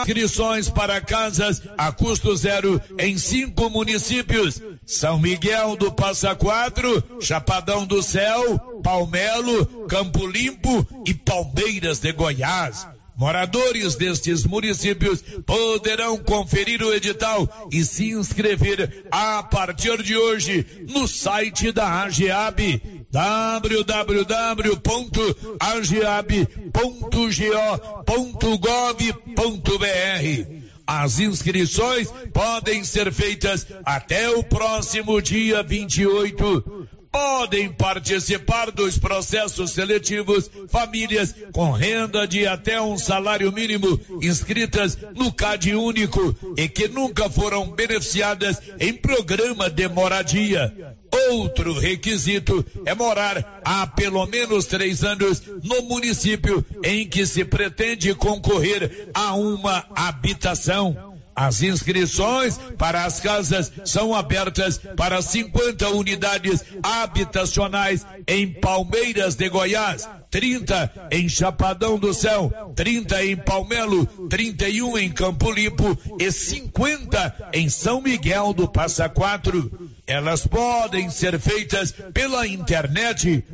inscrições para casas a custo zero em cinco municípios: São Miguel do Passa Quatro, Chapadão do Céu, Palmelo, Campo Limpo e Palmeiras de Goiás. Moradores destes municípios poderão conferir o edital e se inscrever a partir de hoje no site da AGEAB www.ageab.go.gov.br. As inscrições podem ser feitas até o próximo dia 28 podem participar dos processos seletivos famílias com renda de até um salário mínimo inscritas no CAD único e que nunca foram beneficiadas em programa de moradia. Outro requisito é morar há pelo menos três anos no município em que se pretende concorrer a uma habitação. As inscrições para as casas são abertas para 50 unidades habitacionais em Palmeiras de Goiás, 30 em Chapadão do Céu, 30 em Palmelo, 31 em Campo Limpo e 50 em São Miguel do Passa Quatro. Elas podem ser feitas pela internet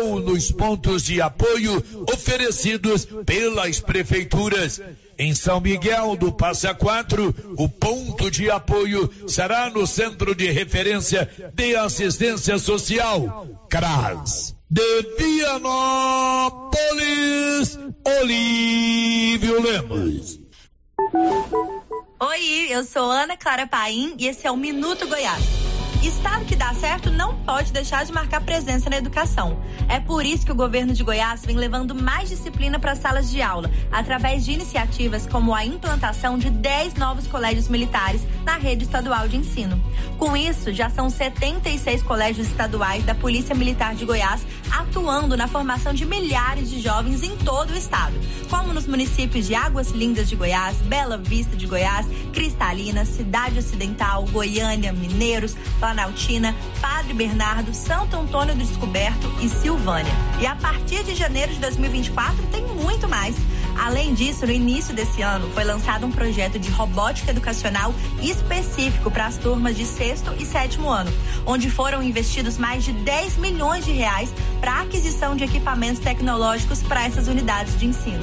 ou nos pontos de apoio oferecidos pelas prefeituras. Em São Miguel do Passa Quatro, o ponto de apoio será no Centro de Referência de Assistência Social, CRAS. De Vianópolis, Olívio Lemos. Oi, eu sou Ana Clara Paim e esse é o Minuto Goiás. Estado que dá certo não pode deixar de marcar presença na educação. É por isso que o governo de Goiás vem levando mais disciplina para as salas de aula, através de iniciativas como a implantação de 10 novos colégios militares na rede estadual de ensino. Com isso, já são 76 colégios estaduais da Polícia Militar de Goiás atuando na formação de milhares de jovens em todo o estado, como nos municípios de Águas Lindas de Goiás, Bela Vista de Goiás, Cristalina, Cidade Ocidental, Goiânia, Mineiros, Planaltina, Padre Bernardo, Santo Antônio do Descoberto e Silvânia. E a partir de janeiro de 2024 tem muito mais. Além disso, no início desse ano, foi lançado um projeto de robótica educacional específico para as turmas de sexto e sétimo ano, onde foram investidos mais de 10 milhões de reais para aquisição de equipamentos tecnológicos para essas unidades de ensino.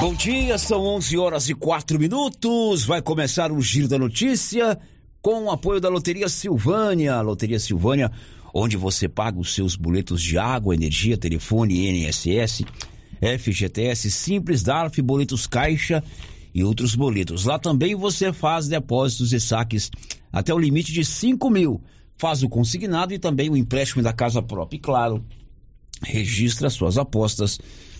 Bom dia, são 11 horas e 4 minutos. Vai começar o Giro da Notícia com o apoio da Loteria Silvânia. Loteria Silvânia, onde você paga os seus boletos de água, energia, telefone, INSS, FGTS, Simples, DARF, boletos Caixa e outros boletos. Lá também você faz depósitos e saques até o limite de 5 mil. Faz o consignado e também o empréstimo da casa própria. E claro, registra suas apostas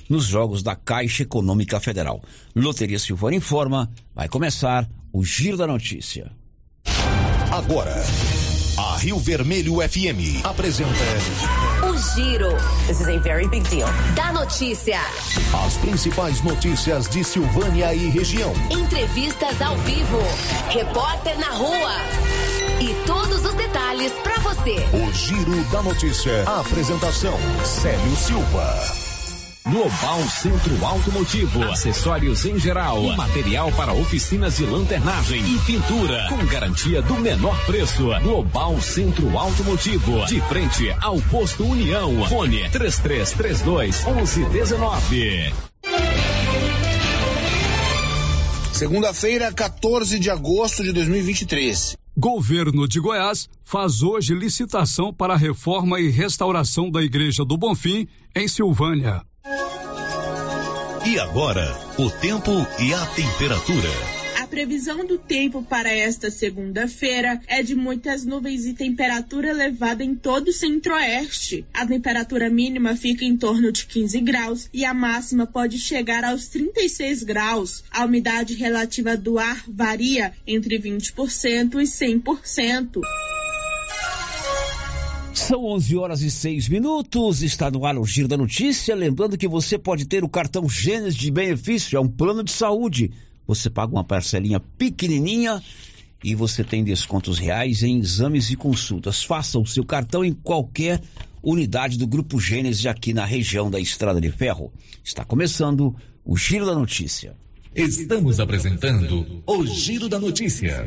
nos jogos da Caixa Econômica Federal. Loteria Silvana informa, vai começar o Giro da Notícia. Agora, a Rio Vermelho FM apresenta O Giro. This is a very big deal. Da notícia. as principais notícias de Silvânia e região. Entrevistas ao vivo. Repórter na rua. E todos os detalhes para você. O Giro da Notícia. A apresentação: Célio Silva. Global Centro Automotivo, acessórios em geral, material para oficinas de lanternagem e pintura, com garantia do menor preço. Global Centro Automotivo, de frente ao posto União. Fone 3332 1119. Segunda-feira, 14 de agosto de 2023. Governo de Goiás faz hoje licitação para a reforma e restauração da Igreja do Bonfim, em Silvânia. E agora, o tempo e a temperatura previsão do tempo para esta segunda-feira é de muitas nuvens e temperatura elevada em todo o centro-oeste. A temperatura mínima fica em torno de 15 graus e a máxima pode chegar aos 36 graus. A umidade relativa do ar varia entre 20% e 100%. São 11 horas e 6 minutos. Está no ar o Giro da Notícia. Lembrando que você pode ter o cartão Gênesis de benefício, é um plano de saúde você paga uma parcelinha pequenininha e você tem descontos reais em exames e consultas. Faça o seu cartão em qualquer unidade do Grupo Gênesis aqui na região da Estrada de Ferro. Está começando o Giro da Notícia. Estamos apresentando o Giro da Notícia.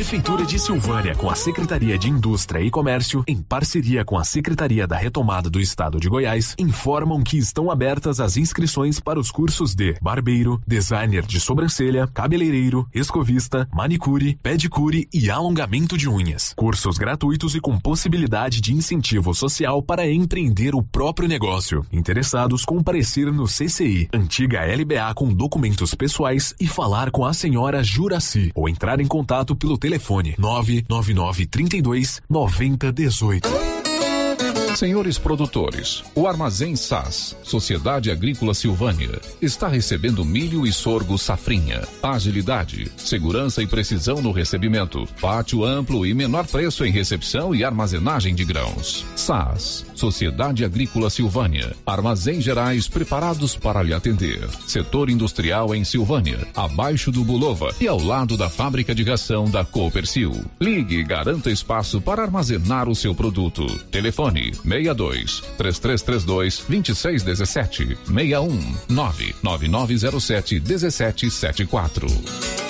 Prefeitura de Silvânia, com a Secretaria de Indústria e Comércio, em parceria com a Secretaria da Retomada do Estado de Goiás, informam que estão abertas as inscrições para os cursos de barbeiro, designer de sobrancelha, cabeleireiro, escovista, manicure, pedicure e alongamento de unhas. Cursos gratuitos e com possibilidade de incentivo social para empreender o próprio negócio. Interessados comparecer no CCI, antiga LBA com documentos pessoais e falar com a senhora Juraci ou entrar em contato pelo telefone telefone 999 32 90 18. Senhores produtores, o Armazém SAS, Sociedade Agrícola Silvânia, está recebendo milho e sorgo safrinha. Agilidade, segurança e precisão no recebimento. Pátio amplo e menor preço em recepção e armazenagem de grãos. SAS, Sociedade Agrícola Silvânia. Armazém gerais preparados para lhe atender. Setor industrial em Silvânia, abaixo do Bulova e ao lado da fábrica de ração da Coopercil. Ligue e garanta espaço para armazenar o seu produto. Telefone 62 3332 2617 61 99907 1774.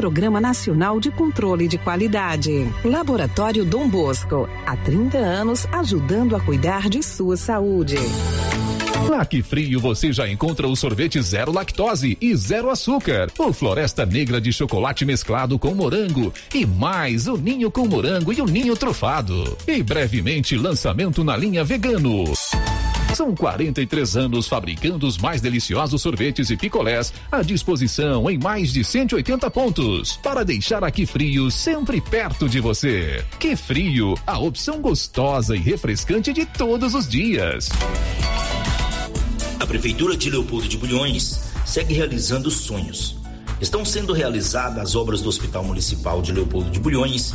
Programa Nacional de Controle de Qualidade. Laboratório Dom Bosco, há 30 anos ajudando a cuidar de sua saúde. Que Frio você já encontra o sorvete zero lactose e zero açúcar, o Floresta Negra de chocolate mesclado com morango e mais o ninho com morango e o ninho trufado. E brevemente lançamento na linha vegano. São 43 anos fabricando os mais deliciosos sorvetes e picolés à disposição em mais de 180 pontos para deixar aqui frio sempre perto de você. Que frio, a opção gostosa e refrescante de todos os dias. A Prefeitura de Leopoldo de Bulhões segue realizando sonhos. Estão sendo realizadas as obras do Hospital Municipal de Leopoldo de Bulhões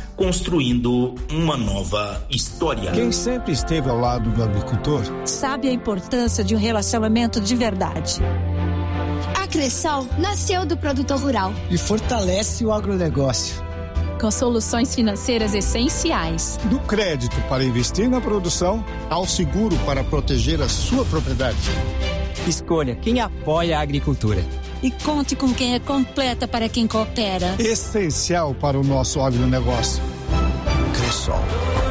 construindo uma nova história. Quem sempre esteve ao lado do agricultor sabe a importância de um relacionamento de verdade. A Cressol nasceu do produtor rural e fortalece o agronegócio com soluções financeiras essenciais. Do crédito para investir na produção ao seguro para proteger a sua propriedade. Escolha quem apoia a agricultura. E conte com quem é completa para quem coopera. Essencial para o nosso agronegócio. Cressol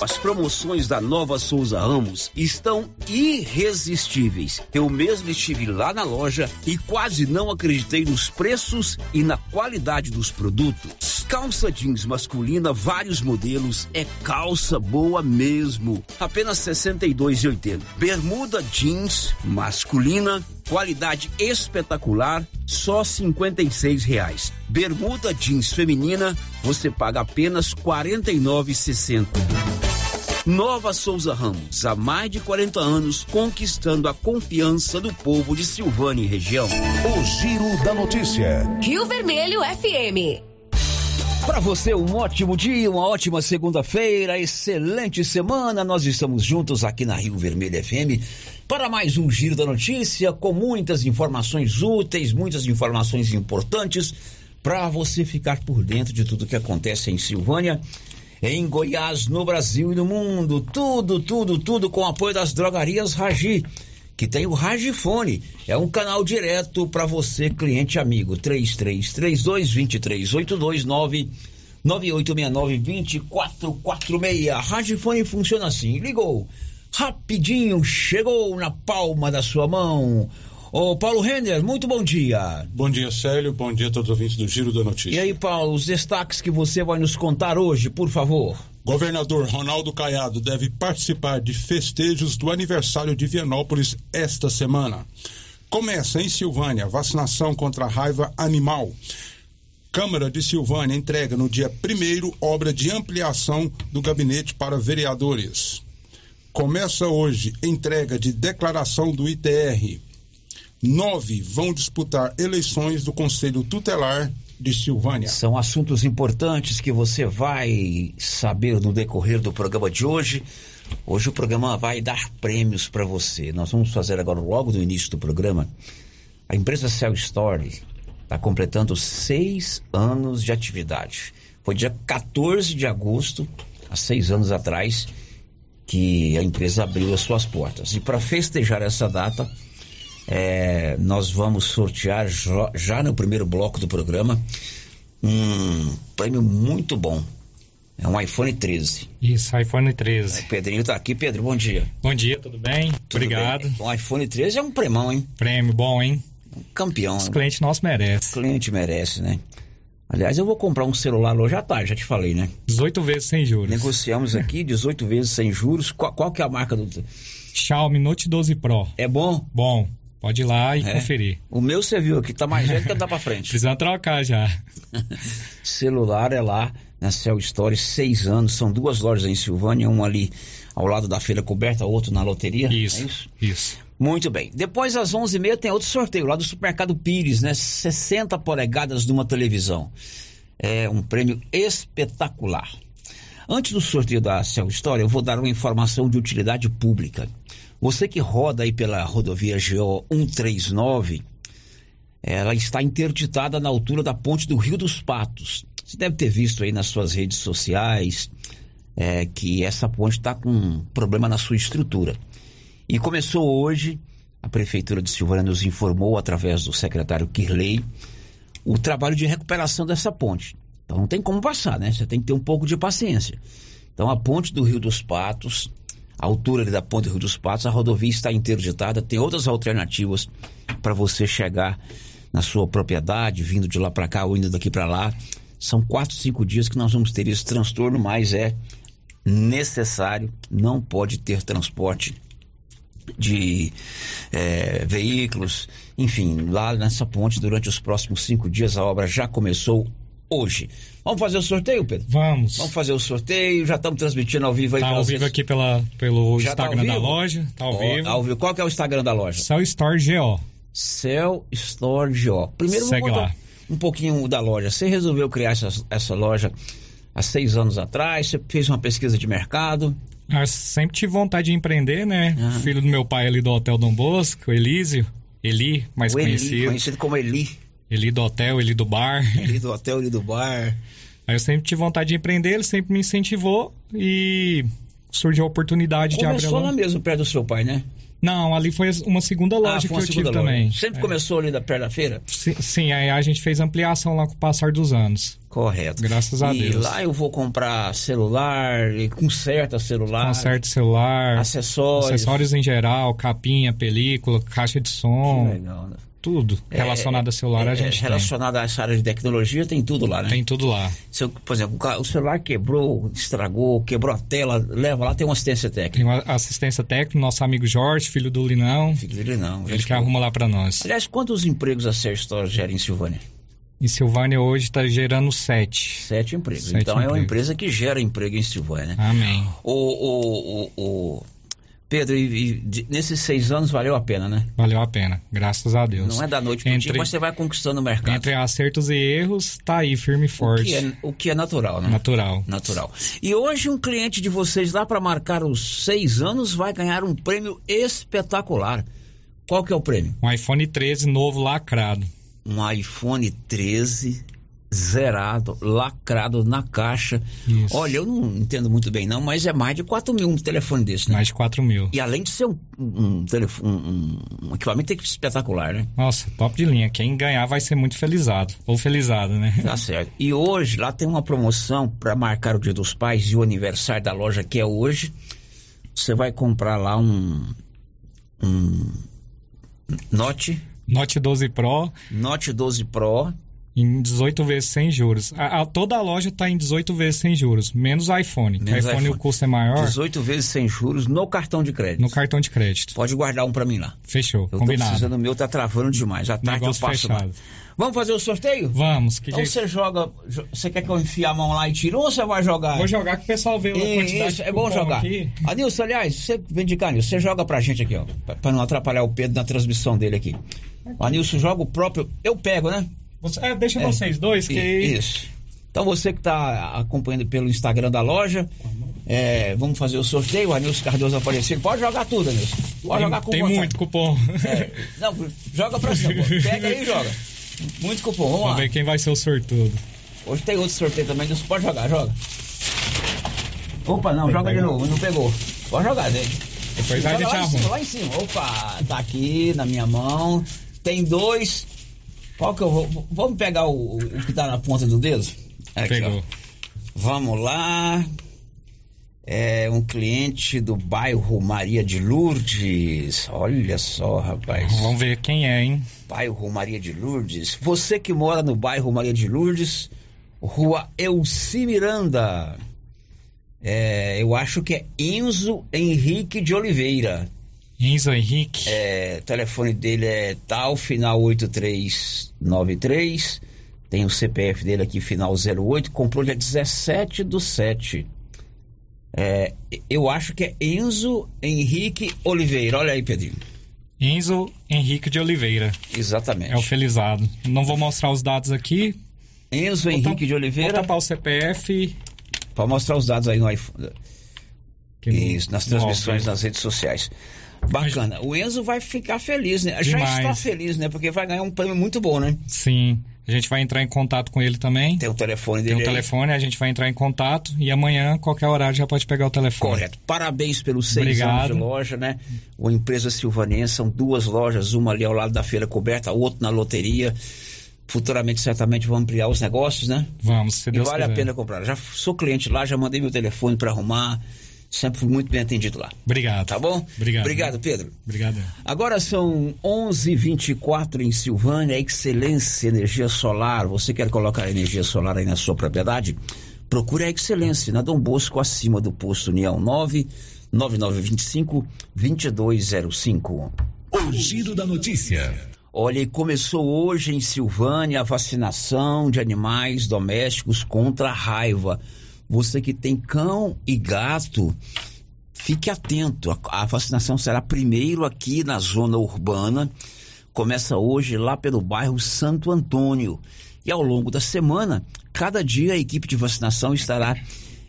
As promoções da Nova Souza Ramos estão irresistíveis. Eu mesmo estive lá na loja e quase não acreditei nos preços e na qualidade dos produtos. Calça jeans masculina, vários modelos, é calça boa mesmo. Apenas R$ 62,80. Bermuda jeans masculina, qualidade espetacular, só 56 reais. Bermuda jeans feminina, você paga apenas R$ 49,60. Nova Souza Ramos, há mais de 40 anos, conquistando a confiança do povo de Silvânia e região. O Giro da Notícia. Rio Vermelho FM. Para você, um ótimo dia, uma ótima segunda-feira, excelente semana. Nós estamos juntos aqui na Rio Vermelho FM para mais um Giro da Notícia com muitas informações úteis, muitas informações importantes para você ficar por dentro de tudo que acontece em Silvânia, em Goiás, no Brasil e no mundo. Tudo, tudo, tudo com apoio das drogarias Ragi que tem o Ragifone. É um canal direto para você, cliente amigo. 3332 2382 9869-2446. Ragifone funciona assim. Ligou. Rapidinho, chegou na palma da sua mão. Ô, Paulo Renner, muito bom dia. Bom dia, Célio. Bom dia a todos os ouvintes do Giro da Notícia. E aí, Paulo, os destaques que você vai nos contar hoje, por favor. Governador Ronaldo Caiado deve participar de festejos do aniversário de Vianópolis esta semana. Começa em Silvânia vacinação contra a raiva animal. Câmara de Silvânia entrega no dia 1 obra de ampliação do gabinete para vereadores. Começa hoje entrega de declaração do ITR. Nove vão disputar eleições do Conselho Tutelar de Silvânia. São assuntos importantes que você vai saber no decorrer do programa de hoje. Hoje o programa vai dar prêmios para você. Nós vamos fazer agora, logo no início do programa, a empresa Cell Story está completando seis anos de atividade. Foi dia 14 de agosto, há seis anos atrás, que a empresa abriu as suas portas. E para festejar essa data, é, nós vamos sortear já no primeiro bloco do programa um prêmio muito bom. É um iPhone 13. Isso, iPhone 13. O Pedrinho tá aqui. Pedro, bom dia. Bom dia, tudo bem? Tudo Obrigado. Bem? O iPhone 13 é um prêmio, hein? Prêmio bom, hein? Um campeão. Os clientes nossos merecem. O cliente merece, né? Aliás, eu vou comprar um celular hoje à tarde, já te falei, né? 18 vezes sem juros. Negociamos aqui, 18 vezes sem juros. Qual, qual que é a marca do... Xiaomi Note 12 Pro. É bom? Bom. Pode ir lá e é. conferir. O meu você viu aqui, tá mais velho que andar pra frente. Precisa trocar já. Celular é lá na Cell Story, seis anos. São duas lojas em Silvânia, uma ali ao lado da feira coberta, outro na loteria. Isso, é isso. Isso. Muito bem. Depois, às 11h30, tem outro sorteio lá do Supermercado Pires, né? 60 polegadas numa televisão. É um prêmio espetacular. Antes do sorteio da Cell Story, eu vou dar uma informação de utilidade pública. Você que roda aí pela rodovia GO 139, ela está interditada na altura da ponte do Rio dos Patos. Você deve ter visto aí nas suas redes sociais é, que essa ponte está com um problema na sua estrutura. E começou hoje, a Prefeitura de Silvânia nos informou, através do secretário Kirley, o trabalho de recuperação dessa ponte. Então não tem como passar, né? Você tem que ter um pouco de paciência. Então a ponte do Rio dos Patos a altura da Ponte Rio dos Patos, a rodovia está interditada, tem outras alternativas para você chegar na sua propriedade, vindo de lá para cá ou indo daqui para lá. São quatro, cinco dias que nós vamos ter esse transtorno, mas é necessário, não pode ter transporte de é, veículos, enfim, lá nessa ponte durante os próximos cinco dias a obra já começou hoje. Vamos fazer o sorteio, Pedro? Vamos. Vamos fazer o sorteio. Já estamos transmitindo ao vivo aí. Tá ao vivo aqui pela, pelo Já tá Instagram tá da loja. Tá ao, vivo. ao vivo. Qual que é o Instagram da loja? Cell Store GO. Cell Store GO. Primeiro Segue vamos lá. um pouquinho da loja. Você resolveu criar essa, essa loja há seis anos atrás? Você fez uma pesquisa de mercado? Eu sempre tive vontade de empreender, né? Uhum. Filho do meu pai ali do Hotel Dom Bosco, Elísio. Eli, mais o conhecido. Eli, conhecido como Eli. Eli do hotel, Eli do bar. Eli do hotel, Eli do bar. Aí eu sempre tive vontade de empreender, ele sempre me incentivou e surgiu a oportunidade Começou de abrir Começou lá mesmo, perto do seu pai, né? Não, ali foi uma segunda ah, loja ah, que eu tive loja. também. Sempre é. começou ali da perto da feira? Sim, sim, aí a gente fez ampliação lá com o passar dos anos. Correto. Graças a e Deus. E lá eu vou comprar celular, conserta celular. Conserta celular. Acessórios. Acessórios em geral, capinha, película, caixa de som. Que legal, né? Tudo relacionado é, a celular é, a gente Relacionado tem. a essa área de tecnologia tem tudo lá, né? Tem tudo lá. Se eu, por exemplo, o celular quebrou, estragou, quebrou a tela, leva lá, tem uma assistência técnica. Tem uma assistência técnica, nosso amigo Jorge, filho do Linão. Filho do Linão. Ele que arruma lá para nós. Aliás, quantos empregos a Ser Store gera em Silvânia? Em Silvânia hoje está gerando sete. Sete empregos. Sete então empregos. é uma empresa que gera emprego em Silvânia. Amém. O, o, o, o Pedro, e, e nesses seis anos valeu a pena, né? Valeu a pena, graças a Deus. Não é da noite Entre- dia, mas você vai conquistando o mercado. Entre acertos e erros, tá aí, firme e O forte. que, é, o que é natural, né? Natural. Natural. E hoje um cliente de vocês lá para marcar os seis anos vai ganhar um prêmio espetacular. Qual que é o prêmio? Um iPhone 13 novo lacrado. Um iPhone 13 zerado, lacrado na caixa. Isso. Olha, eu não entendo muito bem não, mas é mais de 4 mil um telefone desse, né? Mais de 4 mil. E além de ser um, um, telefone, um, um equipamento espetacular, né? Nossa, top de linha. Quem ganhar vai ser muito felizado. Ou felizado, né? Tá certo. E hoje lá tem uma promoção para marcar o Dia dos Pais e o aniversário da loja que é hoje. Você vai comprar lá um um Note Note 12 Pro Note 12 Pro em 18 vezes sem juros. A, a- toda a loja tá em 18 vezes sem juros, menos o iPhone. Menos iPhone, iPhone. o custo é maior 18 vezes sem juros no cartão de crédito. no cartão de crédito. Pode guardar um para mim lá. Fechou, Eu tô combinado. precisando, o meu tá travando demais. À tarde Negócio eu passo lá. fechado. Vamos fazer o sorteio? Vamos. Que Então você joga. jo- Você quer que eu enfie a mão lá e tire ou você vai jogar? Vou jogar que o pessoal vê a quantidade Isso, é bom jogar. aqui. Adilson, aliás, você vem de cá, Nilson, você joga pra gente aqui, ó. pra- não atrapalhar o Pedro na transmissão dele aqui. O Anilson joga o próprio. Eu pego, né? Você- é, deixa É. vocês dois que Isso. Então você que está acompanhando pelo Instagram da loja, é, vamos fazer o sorteio. O Anilson Cardoso Aparecido. Pode jogar tudo, Anilson. Pode tem, jogar com tem muito cupom. É, não, joga pra cima, pô. Pega aí e joga. Muito cupom, vamos, Vamos lá. ver quem vai ser o sortudo. Hoje tem outro sorteio também, Anilson. Pode jogar, joga. Opa, não, Tem joga de novo, não pegou. Pode jogar, né? Depois a Joga gente lá em cima, lá em cima. Opa, tá aqui na minha mão. Tem dois. Qual que eu vou? Vamos pegar o, o que tá na ponta do dedo? Aqui, Pegou. ó. Vamos lá. É um cliente do bairro Maria de Lourdes. Olha só, rapaz. Vamos ver quem é, hein? Bairro Maria de Lourdes. Você que mora no bairro Maria de Lourdes, rua Elci Miranda. É, eu acho que é Enzo Henrique de Oliveira. Enzo Henrique. É, o telefone dele é tal, final 8393. Tem o CPF dele aqui, final 08. Comprou dia 17 do 7. É, eu acho que é Enzo Henrique Oliveira. Olha aí, Pedrinho. Enzo Henrique de Oliveira. Exatamente. É o felizado. Não vou mostrar os dados aqui. Enzo Vou Henrique de Oliveira. Vou tapar o CPF. Para mostrar os dados aí no iPhone. Que Isso, nas transmissões nas redes sociais. Bacana. O Enzo vai ficar feliz, né? Já Demais. está feliz, né? Porque vai ganhar um prêmio muito bom, né? Sim. A gente vai entrar em contato com ele também. Tem o telefone Tem dele o aí. telefone, a gente vai entrar em contato e amanhã, qualquer horário, já pode pegar o telefone. Correto. Parabéns pelos seis Obrigado. anos de loja, né? Uma empresa silvanense, são duas lojas, uma ali ao lado da feira coberta, a outra na loteria. Futuramente, certamente, vão ampliar os negócios, né? Vamos, se E Deus vale a quiser. pena comprar. Já sou cliente lá, já mandei meu telefone para arrumar. Sempre fui muito bem atendido lá. Obrigado. Tá bom? Obrigado. Obrigado, Pedro. Obrigado. Agora são 11:24 em Silvânia, Excelência Energia Solar. Você quer colocar energia solar aí na sua propriedade? Procure a Excelência na Dom Bosco, acima do posto União 9 9925 2205. O giro da notícia. Olha, e começou hoje em Silvânia a vacinação de animais domésticos contra a raiva. Você que tem cão e gato, fique atento. A, vacinação será primeiro aqui na zona urbana. Começa hoje lá pelo bairro Santo Antônio. E ao longo da semana, cada dia a equipe de vacinação estará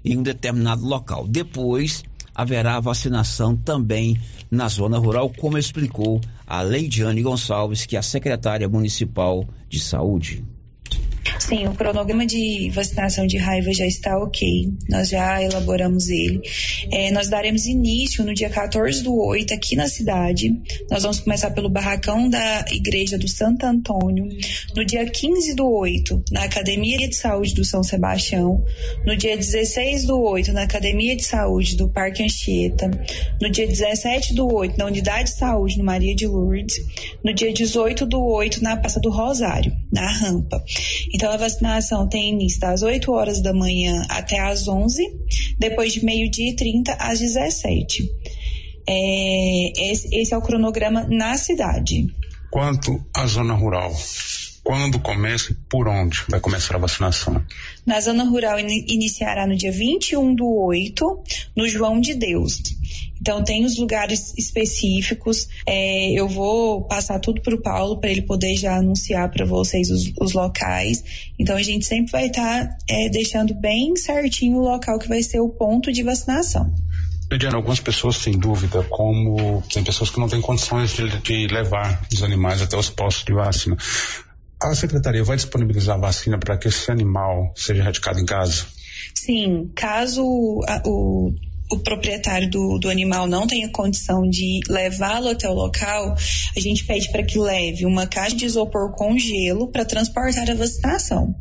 em um determinado local. Depois haverá vacinação também na zona rural, como explicou a Leidiane Gonçalves, que é a secretária municipal de saúde. Sim, o cronograma de vacinação de raiva já está ok. Nós já elaboramos ele. É, nós daremos início no dia 14 do 8 aqui na cidade. Nós vamos começar pelo barracão da Igreja do Santo Antônio. No dia 15 do 8, na Academia de Saúde do São Sebastião. No dia 16 do 8, na Academia de Saúde do Parque Anchieta. No dia 17 do 8, na Unidade de Saúde no Maria de Lourdes. No dia 18 do 8, na Praça do Rosário, na rampa. Então a vacinação tem início das 8 horas da manhã até às 11, depois de meio-dia e 30 às 17. É, esse, esse é o cronograma na cidade. Quanto à zona rural, quando começa e por onde vai começar a vacinação? Na zona rural in iniciará no dia 21 do 8, no João de Deus. Então tem os lugares específicos. É, eu vou passar tudo para o Paulo para ele poder já anunciar para vocês os, os, locais. Então a gente sempre vai estar tá, é, deixando bem certinho o local que vai ser o ponto de vacinação. Lidiana, algumas pessoas têm dúvida, como tem pessoas que não têm condições de, de levar os animais até os postos de vacina. A secretaria vai disponibilizar a vacina para que esse animal seja radicado em casa? Sim, caso a, o o proprietário do, do animal não tenha condição de levá-lo até o local, a gente pede para que leve uma caixa de isopor com gelo para transportar a vacinação.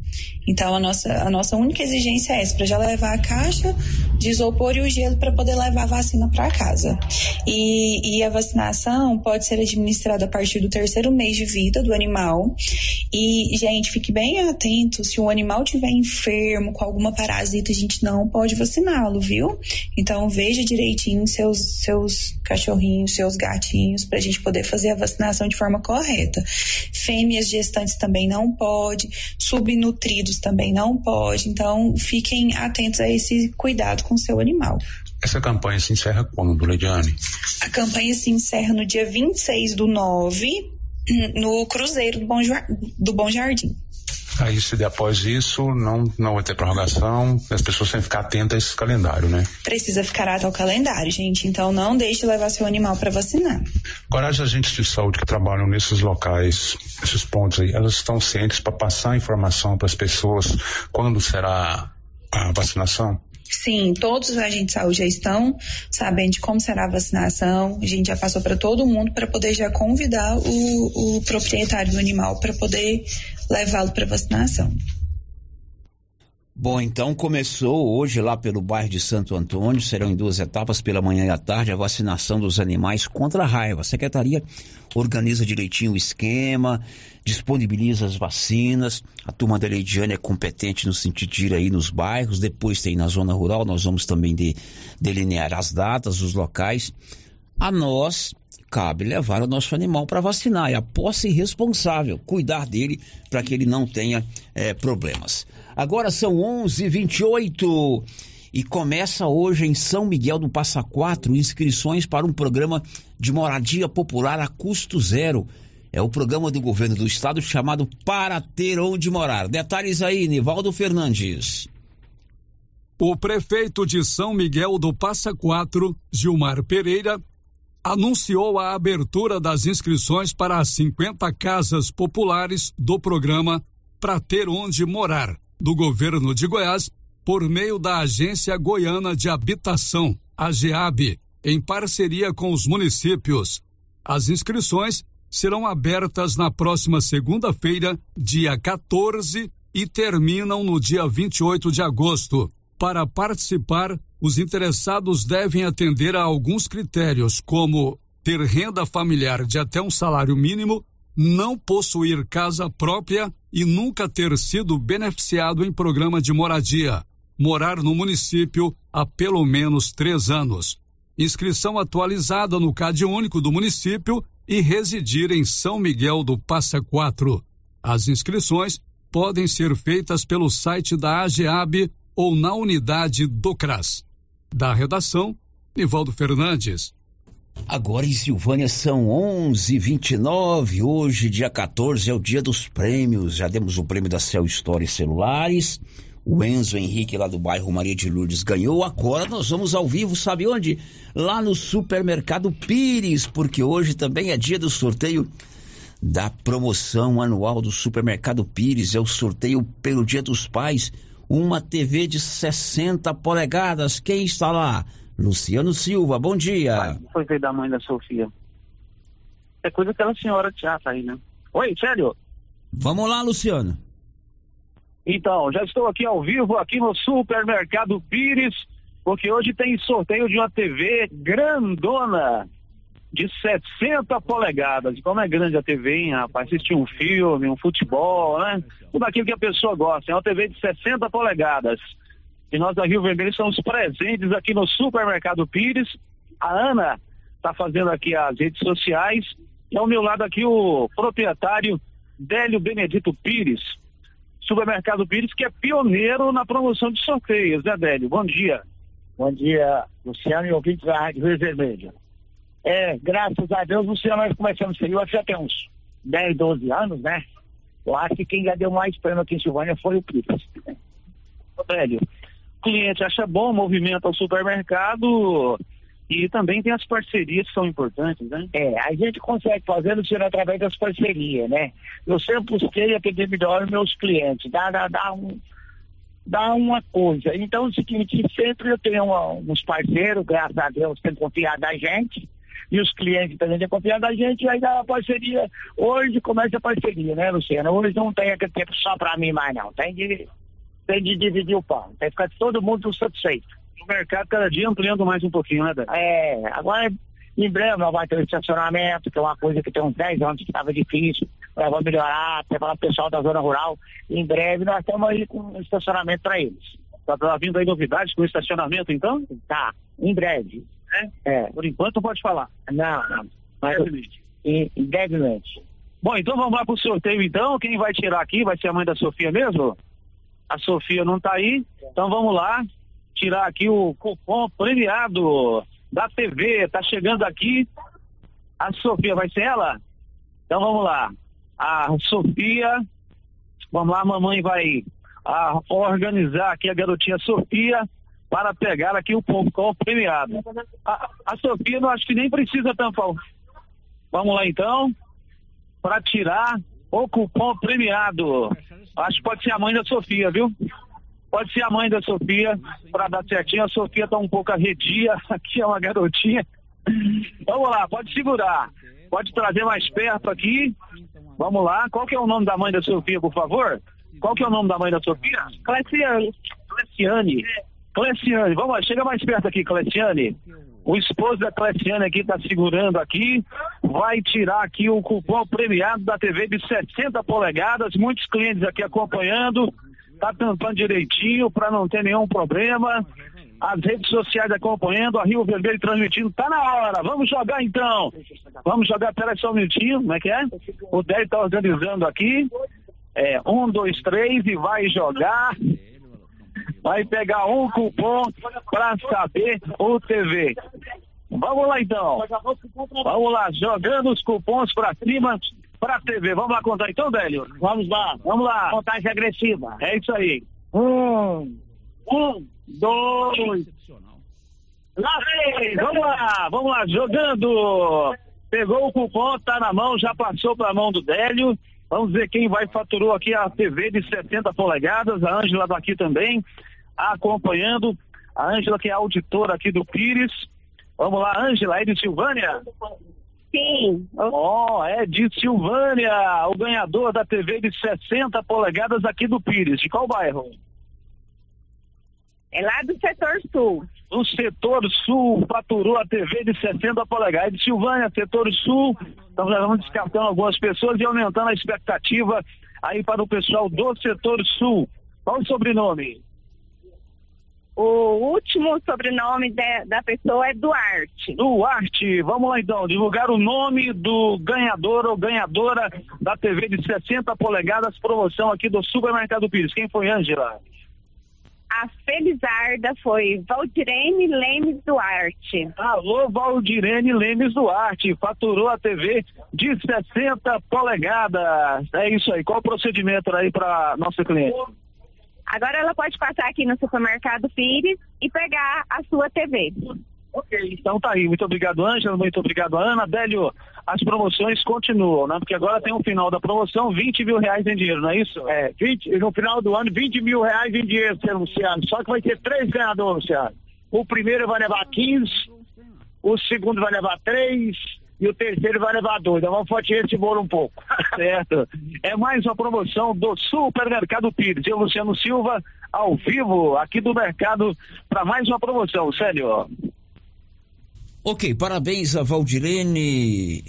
Então, a nossa, a nossa única exigência é essa, para já levar a caixa de isopor e o gelo para poder levar a vacina para casa. E, e a vacinação pode ser administrada a partir do terceiro mês de vida do animal. E, gente, fique bem atento, se o animal tiver enfermo com alguma parasita, a gente não pode vaciná-lo, viu? Então, então veja direitinho seus, seus cachorrinhos, seus gatinhos, para a gente poder fazer a vacinação de forma correta. Fêmeas gestantes também não pode, subnutridos também não pode. Então fiquem atentos a esse cuidado com o seu animal. Essa campanha se encerra quando, Leidiane? A campanha se encerra no dia 26 do 9, no Cruzeiro do Bom, do Bom Jardim. Aí, se após isso, não, não vai ter prorrogação, as pessoas têm que ficar atentas a esse calendário, né? Precisa ficar atento ao calendário, gente. Então, não deixe de levar seu animal para vacinar. Agora, as agentes de saúde que trabalham nesses locais, esses pontos aí, elas estão cientes para passar informação para as pessoas quando será a vacinação? Sim, todos os agentes de saúde já estão sabendo de como será a vacinação. A gente já passou para todo mundo para poder já convidar o, o proprietário do animal para poder levá-lo para vacinação. Bom, então começou hoje lá pelo bairro de Santo Antônio, serão em duas etapas, pela manhã e à tarde, a vacinação dos animais contra a raiva. A secretaria organiza direitinho o esquema, disponibiliza as vacinas. A turma da Leidiane é competente no sentido de ir aí nos bairros, depois tem na zona rural, nós vamos também de, delinear as datas, os locais. A nós cabe levar o nosso animal para vacinar. É a posse responsável, cuidar dele para que ele não tenha é, problemas. Agora são 11:28 e começa hoje em São Miguel do Passa Quatro inscrições para um programa de moradia popular a custo zero. É o programa do governo do estado chamado Para Ter Onde Morar. Detalhes aí, Nivaldo Fernandes. O prefeito de São Miguel do Passa Quatro, Gilmar Pereira, anunciou a abertura das inscrições para as 50 casas populares do programa Para Ter Onde Morar, do governo de Goiás, por meio da Agência Goiana de Habitação, a GEAB, em parceria com os municípios. As inscrições serão abertas na próxima segunda-feira, dia 14, e terminam no dia 28 de agosto. Para participar, os interessados devem atender a alguns critérios, como ter renda familiar de até um salário mínimo, não possuir casa própria e nunca ter sido beneficiado em programa de moradia, morar no município há pelo menos três anos, inscrição atualizada no CAD único do município e residir em São Miguel do Passa Quatro. As inscrições podem ser feitas pelo site da AGEAB ou na unidade do CRAS. Da redação, Nivaldo Fernandes. Agora em Silvânia são 11:29. Hoje, dia 14, é o dia dos prêmios. Já demos o prêmio da Cell Story Celulares. O Enzo Henrique, lá do bairro Maria de Lourdes, ganhou. Agora nós vamos ao vivo, sabe onde? Lá no supermercado Pires, porque hoje também é dia do sorteio da promoção anual do supermercado Pires. É o sorteio pelo Dia dos Pais uma TV de 60 polegadas. Quem está lá? Luciano Silva, bom dia. Foi feito da mãe da Sofia. É coisa que aquela senhora tá aí, né? Oi, sério? Vamos lá, Luciano. Então, já estou aqui ao vivo, aqui no Supermercado Pires, porque hoje tem sorteio de uma TV grandona de 60 polegadas. E como é grande a TV, hein, rapaz? Assistir um filme, um futebol, né? Tudo aquilo que a pessoa gosta. É uma TV de 60 polegadas. E nós da Rio Vermelho estamos presentes aqui no Supermercado Pires. A Ana está fazendo aqui as redes sociais. E ao meu lado aqui o proprietário Délio Benedito Pires, Supermercado Pires, que é pioneiro na promoção de sorteios, né, Délio? Bom dia. Bom dia, Luciano e ouvintes da Rádio Rio Vermelho. É, graças a Deus, Luciano, nós começamos isso aí, eu acho que já tem uns 10, 12 anos, né? Eu acho que quem já deu mais prêmio aqui em Silvânia foi o Pires. Velho, o cliente acha bom, movimenta o supermercado e também tem as parcerias que são importantes, né? É, a gente consegue fazer, Luciano, através das parcerias, né? Eu sempre busquei atender melhor os meus clientes, dá, dá, dá, um, dá uma coisa. Então, é o seguinte, sempre eu tenho uma, uns parceiros, graças a Deus, têm confiado na gente, e os clientes também têm confiado na gente, e aí dá uma parceria. Hoje começa a parceria, né, Luciano? Hoje não tem aquele tempo só para mim mais, não. Tem de, tem de dividir o pão, tem que ficar todo mundo satisfeito. O mercado cada dia ampliando mais um pouquinho, né, Dani? É, agora em breve nós vamos ter um estacionamento, que é uma coisa que tem uns 10 anos que estava difícil, nós vamos melhorar, até para o pessoal da zona rural. Em breve nós estamos aí com estacionamento para eles. Tá, tá vindo aí novidades com o estacionamento, então? Tá, em breve. É? é. Por enquanto pode falar. Não, não. Mas, brevemente. Em, brevemente. Bom, então vamos lá para o sorteio então. Quem vai tirar aqui vai ser a mãe da Sofia mesmo? A Sofia não está aí, então vamos lá tirar aqui o cupom premiado da TV. Tá chegando aqui. A Sofia vai ser ela? Então vamos lá. A Sofia, vamos lá, a mamãe vai a, organizar aqui a garotinha Sofia para pegar aqui o cupom premiado. A, a Sofia não acho que nem precisa tampar. Vamos lá então, para tirar o cupom premiado. Acho que pode ser a mãe da Sofia, viu? Pode ser a mãe da Sofia, para dar certinho. A Sofia tá um pouco arredia, aqui é uma garotinha. Vamos lá, pode segurar. Pode trazer mais perto aqui. Vamos lá. Qual que é o nome da mãe da Sofia, por favor? Qual que é o nome da mãe da Sofia? Cleciane. Cleciane. Cleciane, vamos lá, chega mais perto aqui, Cleciane. O esposo da Cleciane aqui está segurando aqui, vai tirar aqui o cupom premiado da TV de 60 polegadas, muitos clientes aqui acompanhando tá tampando direitinho para não ter nenhum problema. As redes sociais acompanhando, a Rio Vermelho transmitindo, tá na hora, vamos jogar então. Vamos jogar, peraí só um minutinho, como é que é? O Délio tá organizando aqui. É, um, dois, três e vai jogar. Vai pegar um cupom para saber o TV. Vamos lá então. Vamos lá, jogando os cupons para cima para TV. Vamos lá contar então, velho? Vamos lá. Vamos lá. Contagem agressiva. É isso aí. Um, um, dois. Lá vem! Vamos lá, vamos lá, jogando. Pegou o cupom, tá na mão, já passou para a mão do Délio. Vamos ver quem vai faturou aqui a TV de 70 polegadas. A Ângela daqui também, acompanhando. A Ângela que é auditora aqui do Pires. Vamos lá, Ângela, é de Silvânia? Sim. Ó, oh, é de Silvânia, o ganhador da TV de 60 polegadas aqui do Pires. De qual bairro? É lá do setor sul. Do setor sul, faturou a TV de 60 polegadas. De Silvânia, setor sul. Então já vamos descartando algumas pessoas e aumentando a expectativa aí para o pessoal do setor sul. Qual o sobrenome? O último sobrenome de, da pessoa é Duarte. Duarte, vamos lá então, divulgar o nome do ganhador ou ganhadora da TV de 60 polegadas, promoção aqui do Supermercado Pires. Quem foi, Ângela? A Felizarda foi Valdirene Lemes Duarte. Alô, Valdirene Lemes Duarte, faturou a TV de 60 polegadas. É isso aí, qual o procedimento aí para nosso cliente? Agora ela pode passar aqui no supermercado Pires e pegar a sua TV. Ok, então tá aí. Muito obrigado, Ângela. Muito obrigado, Ana. Délio, as promoções continuam, né? Porque agora tem o um final da promoção, 20 mil reais em dinheiro, não é isso? É, 20, no final do ano, 20 mil reais em dinheiro, Luciano. Só que vai ter três ganhadores, Luciano. O primeiro vai levar 15, o segundo vai levar 3, e o terceiro vai levar dois. Então vamos fatiar esse bolo um pouco. certo. É mais uma promoção do Supermercado Pires. Eu, Luciano Silva, ao vivo aqui do mercado para mais uma promoção, sério. Ok, parabéns a Valdirene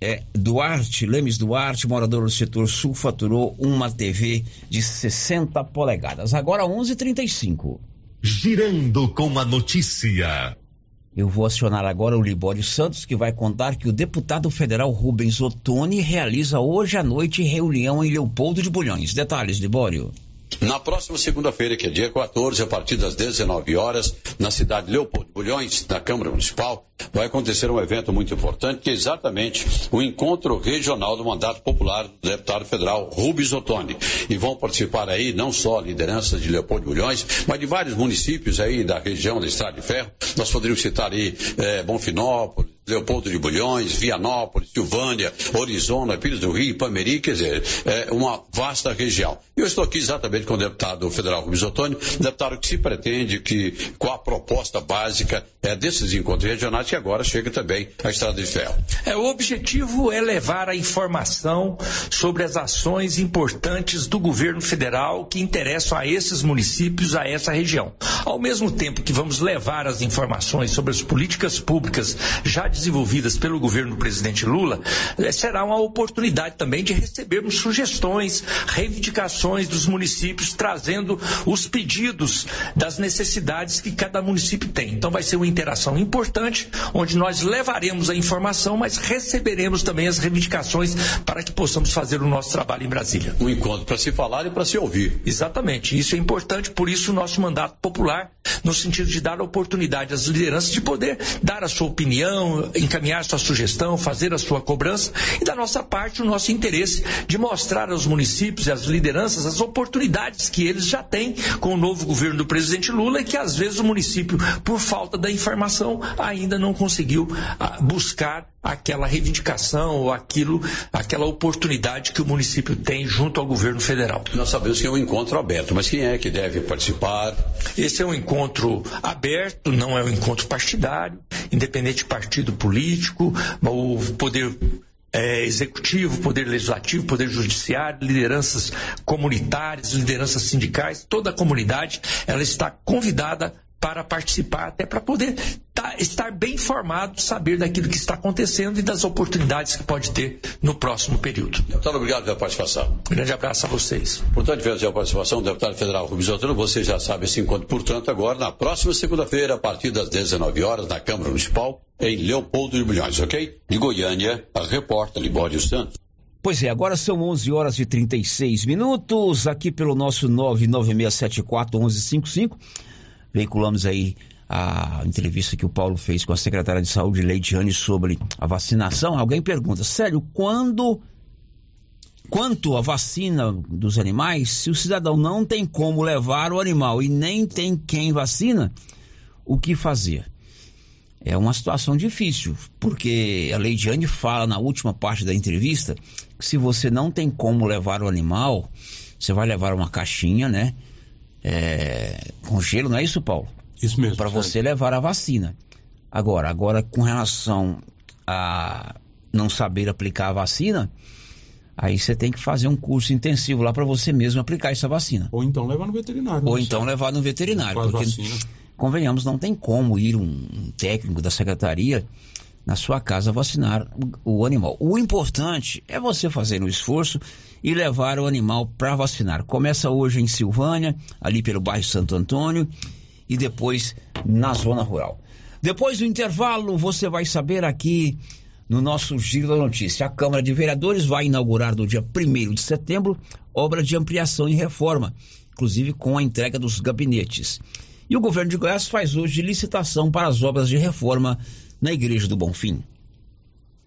é, Duarte, Lemes Duarte, morador do setor sul, faturou uma TV de 60 polegadas. Agora 11:35. Girando com a notícia. Eu vou acionar agora o Libório Santos, que vai contar que o deputado federal Rubens Ottoni realiza hoje à noite reunião em Leopoldo de Bulhões. Detalhes, Libório. Na próxima segunda-feira, que é dia 14, a partir das 19 horas, na cidade de Leopoldo Bulhões, na Câmara Municipal, vai acontecer um evento muito importante, que é exatamente o encontro regional do mandato popular do deputado federal Rubens Ottoni. E vão participar aí não só lideranças de Leopoldo Bulhões, mas de vários municípios aí da região da Estrada de Ferro. Nós poderíamos citar aí eh, Bonfinópolis, Leopoldo de Bulhões, Vianópolis, Silvânia, Orizona, Pires do Rio, Pameri, quer dizer, é uma vasta região. E eu estou aqui exatamente com o deputado federal Rubens Ottoni, deputado que se pretende que, com a proposta básica é, desses encontros regionais, que agora chega também à Estrada de Ferro. É, o objetivo é levar a informação sobre as ações importantes do governo federal que interessam a esses municípios, a essa região. Ao mesmo tempo que vamos levar as informações sobre as políticas públicas já desenvolvidas pelo governo do presidente Lula, eh, será uma oportunidade também de recebermos sugestões, reivindicações dos municípios, trazendo os pedidos das necessidades que cada município tem. Então vai ser uma interação importante, onde nós levaremos a informação, mas receberemos também as reivindicações para que possamos fazer o nosso trabalho em Brasília. Um encontro para se falar e para se ouvir. Exatamente, isso é importante, por isso o nosso mandato popular, no sentido de dar a oportunidade às lideranças de poder dar a sua opinião, encaminhar sua sugestão, fazer a sua cobrança e da nossa parte o nosso interesse de mostrar aos municípios e às lideranças as oportunidades que eles já têm com o novo governo do presidente Lula e que às vezes o município, por falta da informação, ainda não conseguiu ah, buscar aquela reivindicação ou aquilo, aquela oportunidade que o município tem junto ao governo federal. Nós sabemos que é um encontro aberto, mas quem é que deve participar? Esse é um encontro aberto, não é um encontro partidário, independente de partido político, o poder é, executivo, poder legislativo, poder judiciário, lideranças comunitárias, lideranças sindicais, toda a comunidade, ela está convidada para participar, até para poder tá, estar bem informado, saber daquilo que está acontecendo e das oportunidades que pode ter no próximo período. Deputado, obrigado pela participação. Um grande abraço a vocês. Portanto, tivemos a participação do deputado federal Rubens Ottoni. Você já sabe esse encontro, portanto, agora na próxima segunda-feira, a partir das 19 horas, na Câmara Municipal, em Leopoldo de Bulhões, ok? De Goiânia, a repórter Libório Santos. Pois é, agora são 11 horas e 36 minutos, aqui pelo nosso 996741155. Veiculamos aí a entrevista que o Paulo fez com a secretária de saúde, Leidiane, sobre a vacinação. Alguém pergunta, sério, quando quanto a vacina dos animais, se o cidadão não tem como levar o animal e nem tem quem vacina, o que fazer? É uma situação difícil, porque a Leidiane fala na última parte da entrevista que se você não tem como levar o animal, você vai levar uma caixinha, né? É, com gelo, não é isso, Paulo? Isso mesmo. Para você levar a vacina. Agora, agora com relação a não saber aplicar a vacina, aí você tem que fazer um curso intensivo lá para você mesmo aplicar essa vacina. Ou então levar no veterinário. Ou né? então levar no veterinário. Faz Porque, vacina. convenhamos, não tem como ir um, técnico da secretaria na sua casa vacinar o, o animal. O importante é você fazer um esforço e levar o animal para vacinar. Começa hoje em Silvânia, ali pelo bairro Santo Antônio, e depois na zona rural. Depois do intervalo, você vai saber aqui no nosso Giro da Notícia. A Câmara de Vereadores vai inaugurar no dia 1 de setembro obra de ampliação e reforma, inclusive com a entrega dos gabinetes. E o governo de Goiás faz hoje licitação para as obras de reforma na Igreja do Bonfim.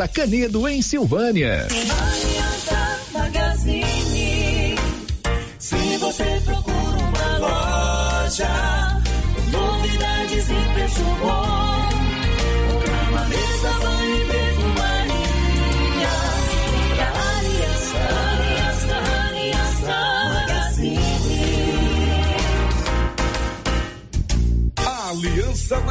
da Canedo, em Silvânia. Magazine. Se você procura uma loja, novidades e preço bom.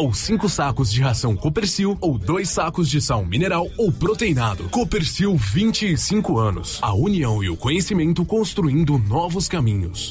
ou 5 sacos de ração Copercil ou dois sacos de sal mineral ou proteinado. Copercil 25 anos. A união e o conhecimento construindo novos caminhos.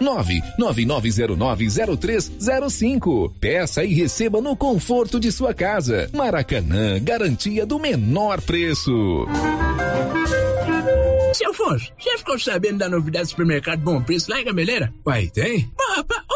999090305. Peça e receba no conforto de sua casa. Maracanã, garantia do menor preço. Seu Afonso, você ficou sabendo da novidade do supermercado Bom Preço lá em Gameleira? Uai, tem? Rapaz,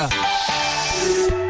Yeah.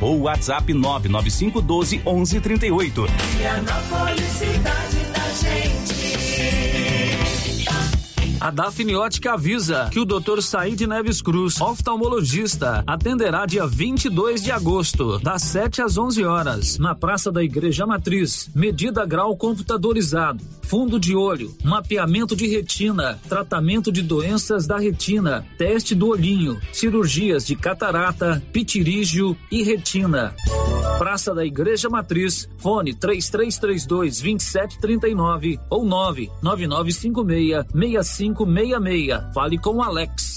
ou WhatsApp 99512 1138. Vianópolis, cidade da gente. A Dafniótica avisa que o Dr. Said Neves Cruz, oftalmologista, atenderá dia 22 de agosto, das 7 às 11 horas, na Praça da Igreja Matriz. Medida grau computadorizado, fundo de olho, mapeamento de retina, tratamento de doenças da retina, teste do olhinho, cirurgias de catarata, pitirígio e retina. Praça da Igreja Matriz, fone 3332 2739 ou 99956 6566. Fale com o Alex.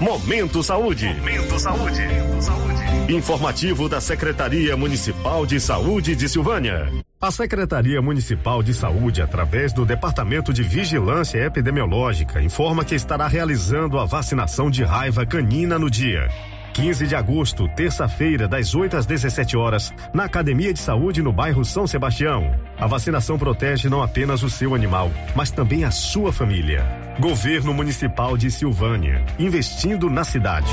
Momento Saúde. Momento Saúde. Informativo da Secretaria Municipal de Saúde de Silvânia. A Secretaria Municipal de Saúde, através do Departamento de Vigilância Epidemiológica, informa que estará realizando a vacinação de raiva canina no dia 15 de agosto, terça-feira, das 8 às 17 horas, na Academia de Saúde no bairro São Sebastião. A vacinação protege não apenas o seu animal, mas também a sua família. Governo Municipal de Silvânia, investindo na cidade.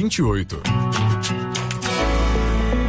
28.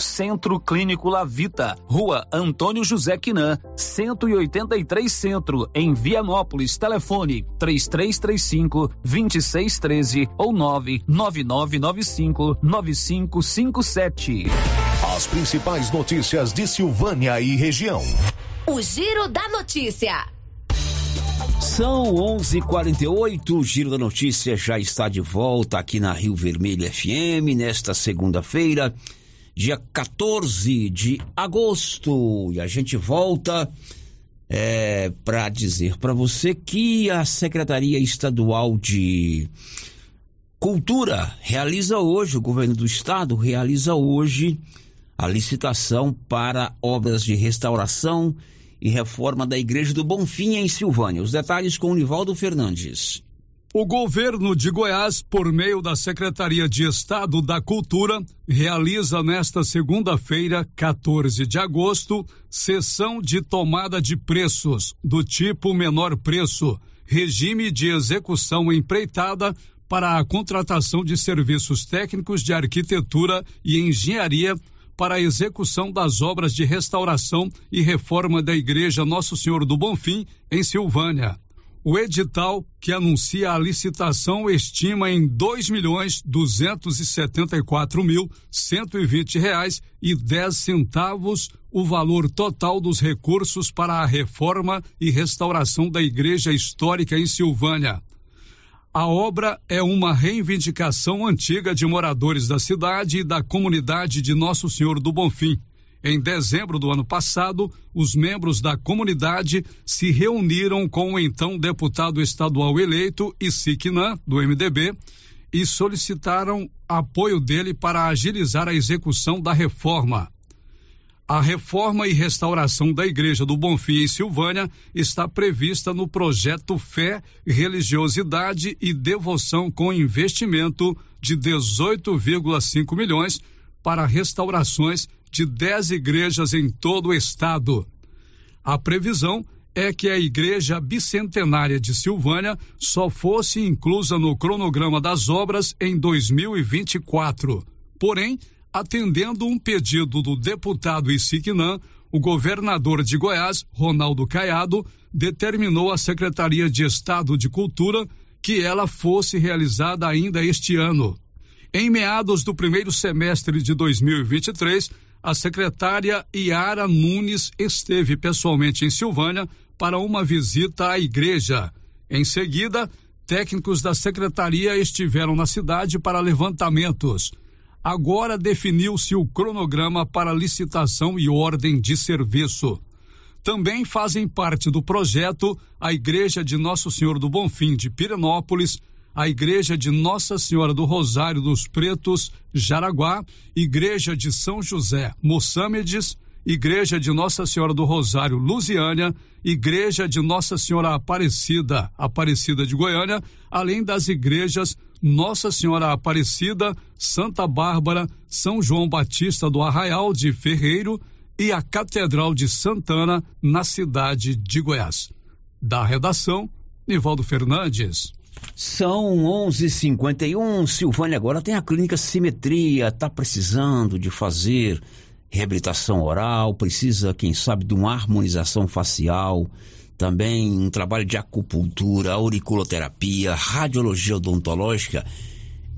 Centro Clínico Lavita, Rua Antônio José Quinan, 183 Centro, em Vianópolis. Telefone 3335 2613 ou 99995 9557. As principais notícias de Silvânia e região. O Giro da Notícia. São 11:48. O Giro da Notícia já está de volta aqui na Rio Vermelho FM nesta segunda-feira, dia 14 de agosto. E a gente volta é, para dizer para você que a Secretaria Estadual de Cultura realiza hoje, o governo do estado realiza hoje a licitação para obras de restauração e reforma da Igreja do Bonfim em Silvânia. Os detalhes com o Nivaldo Fernandes. O governo de Goiás, por meio da Secretaria de Estado da Cultura, realiza nesta segunda-feira, 14 de agosto, sessão de tomada de preços do tipo menor preço, regime de execução empreitada para a contratação de serviços técnicos de arquitetura e engenharia para a execução das obras de restauração e reforma da Igreja Nosso Senhor do Bonfim, em Silvânia. O edital que anuncia a licitação estima em dez centavos o valor total dos recursos para a reforma e restauração da Igreja Histórica em Silvânia. A obra é uma reivindicação antiga de moradores da cidade e da comunidade de Nosso Senhor do Bonfim. Em dezembro do ano passado, os membros da comunidade se reuniram com o então deputado estadual eleito Isiquinã, do MDB, e solicitaram apoio dele para agilizar a execução da reforma. A reforma e restauração da Igreja do Bonfim em Silvânia está prevista no projeto Fé, Religiosidade e Devoção com investimento de 18,5 milhões para restaurações de 10 igrejas em todo o estado. A previsão é que a Igreja Bicentenária de Silvânia só fosse inclusa no cronograma das obras em 2024. Porém, atendendo um pedido do deputado Isiquinã, o governador de Goiás, Ronaldo Caiado, determinou à Secretaria de Estado de Cultura que ela fosse realizada ainda este ano. Em meados do primeiro semestre de 2023, a secretária Iara Nunes esteve pessoalmente em Silvânia para uma visita à igreja. Em seguida, técnicos da secretaria estiveram na cidade para levantamentos. Agora definiu-se o cronograma para licitação e ordem de serviço. Também fazem parte do projeto a Igreja de Nosso Senhor do Bonfim de Pirenópolis, a Igreja de Nossa Senhora do Rosário dos Pretos, Jaraguá, Igreja de São José, Moçâmedes, Igreja de Nossa Senhora do Rosário, Lusiânia, Igreja de Nossa Senhora Aparecida, Aparecida de Goiânia, além das igrejas Nossa Senhora Aparecida, Santa Bárbara, São João Batista do Arraial de Ferreiro e a Catedral de Santana, na cidade de Goiás. Da redação, Nivaldo Fernandes. São 11:51. Silvânia agora tem a clínica Simetria, tá precisando de fazer reabilitação oral, precisa, quem sabe, de uma harmonização facial, também um trabalho de acupuntura, auriculoterapia, radiologia odontológica,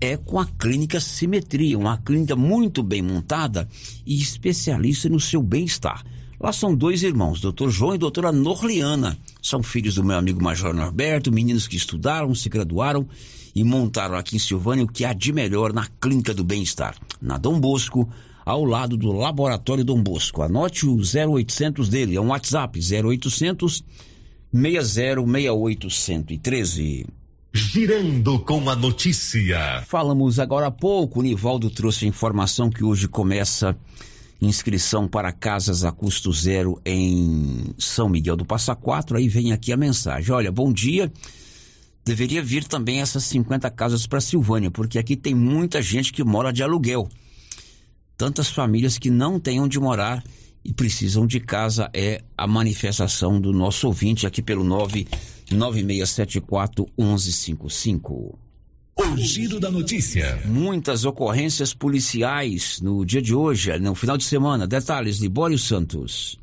é com a clínica Simetria, uma clínica muito bem montada e especialista no seu bem-estar. Lá são dois irmãos, doutor João e doutora Norliana. São filhos do meu amigo Major Norberto, meninos que estudaram, se graduaram e montaram aqui em Silvânia o que há de melhor na Clínica do Bem-Estar. Na Dom Bosco, ao lado do Laboratório Dom Bosco. Anote o 0800 dele, é um WhatsApp, 0800 606813. Girando com a notícia. Falamos agora há pouco, o Nivaldo trouxe a informação que hoje começa inscrição para casas a custo zero em São Miguel do Passa Quatro. Aí vem aqui a mensagem: olha, bom dia. Deveria vir também essas 50 casas para Silvânia, porque aqui tem muita gente que mora de aluguel. Tantas famílias que não têm onde morar e precisam de casa. É a manifestação do nosso ouvinte aqui pelo 99674 1155. O giro da notícia. Muitas ocorrências policiais no dia de hoje, no final de semana. Detalhes, Libório Santos.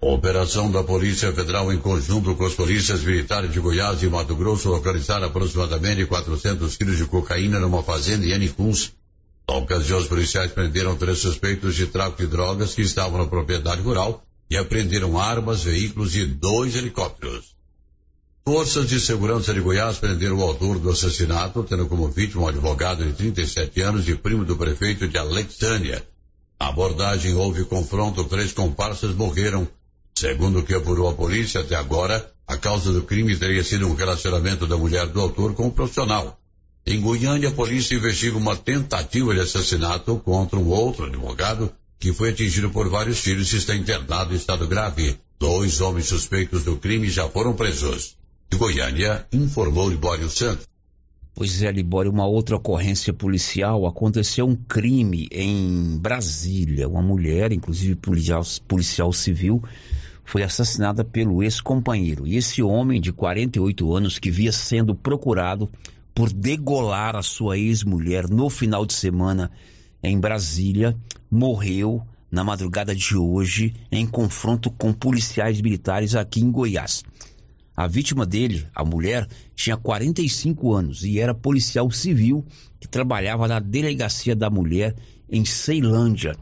Operação da Polícia Federal em conjunto com as polícias militares de Goiás e Mato Grosso localizaram aproximadamente 400 quilos de cocaína numa fazenda em Anicuns. Na ocasião, os policiais prenderam três suspeitos de tráfico de drogas que estavam na propriedade rural e apreenderam armas, veículos e dois helicópteros. Forças de segurança de Goiás prenderam o autor do assassinato, tendo como vítima um advogado de 37 anos e primo do prefeito de Alexânia. Na abordagem houve confronto, três comparsas morreram. Segundo o que apurou a polícia, até agora, a causa do crime teria sido um relacionamento da mulher do autor com o profissional. Em Goiânia, a polícia investiga uma tentativa de assassinato contra um outro advogado que foi atingido por vários tiros e está internado em estado grave. Dois homens suspeitos do crime já foram presos. De Goiânia, informou Libório Santos. Pois é, Libório, uma outra ocorrência policial. Aconteceu um crime em Brasília. Uma mulher, inclusive policial, policial civil, foi assassinada pelo ex-companheiro. E esse homem de 48 anos que via sendo procurado por degolar a sua ex-mulher no final de semana em Brasília, morreu na madrugada de hoje em confronto com policiais militares aqui em Goiás. A vítima dele, a mulher, tinha 45 anos e era policial civil que trabalhava na delegacia da mulher em Ceilândia,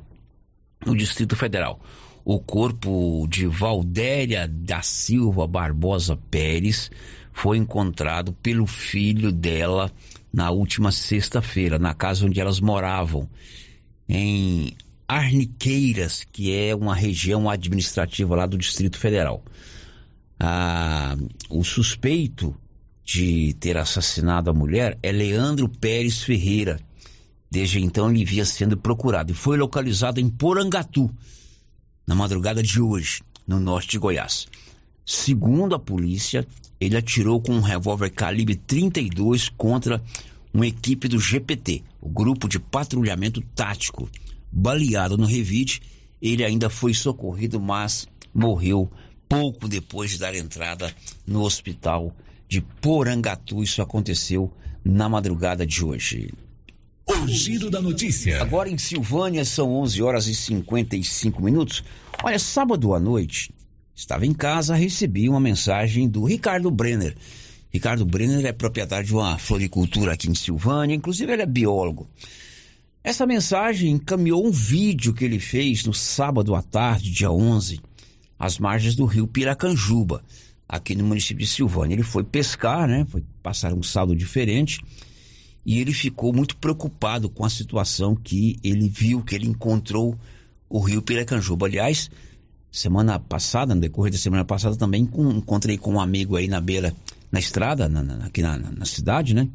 no Distrito Federal. O corpo de Valdéria da Silva Barbosa Pérez foi encontrado pelo filho dela na última sexta-feira, na casa onde elas moravam, em Arniqueiras, que é uma região administrativa lá do Distrito Federal a, o suspeito de ter assassinado a mulher é Leandro Pérez Ferreira. Desde então ele via sendo procurado e foi localizado em Porangatu, na madrugada de hoje, no norte de Goiás. Segundo a polícia, ele atirou com um revólver calibre 32 contra uma equipe do GPT, o grupo de patrulhamento tático. Baleado no revide, ele ainda foi socorrido, mas morreu pouco depois de dar entrada no hospital de Porangatu. Isso aconteceu na madrugada de hoje. O giro da notícia. Agora em Silvânia são 11 horas e 55 minutos. Olha, sábado à noite, estava em casa, recebi uma mensagem do Ricardo Brenner. Ricardo Brenner é proprietário de uma floricultura aqui em Silvânia, inclusive ele é biólogo. Essa mensagem encaminhou um vídeo que ele fez no sábado à tarde, dia 11, às margens do rio Piracanjuba, aqui no município de Silvânia. Ele foi pescar, né? Foi passar um saldo diferente e ele ficou muito preocupado com a situação que ele viu, que ele encontrou o rio Piracanjuba. Aliás, semana passada, no decorrer da semana passada, também com, encontrei com um amigo aí na beira, na estrada, na, na, aqui na, na, cidade, né?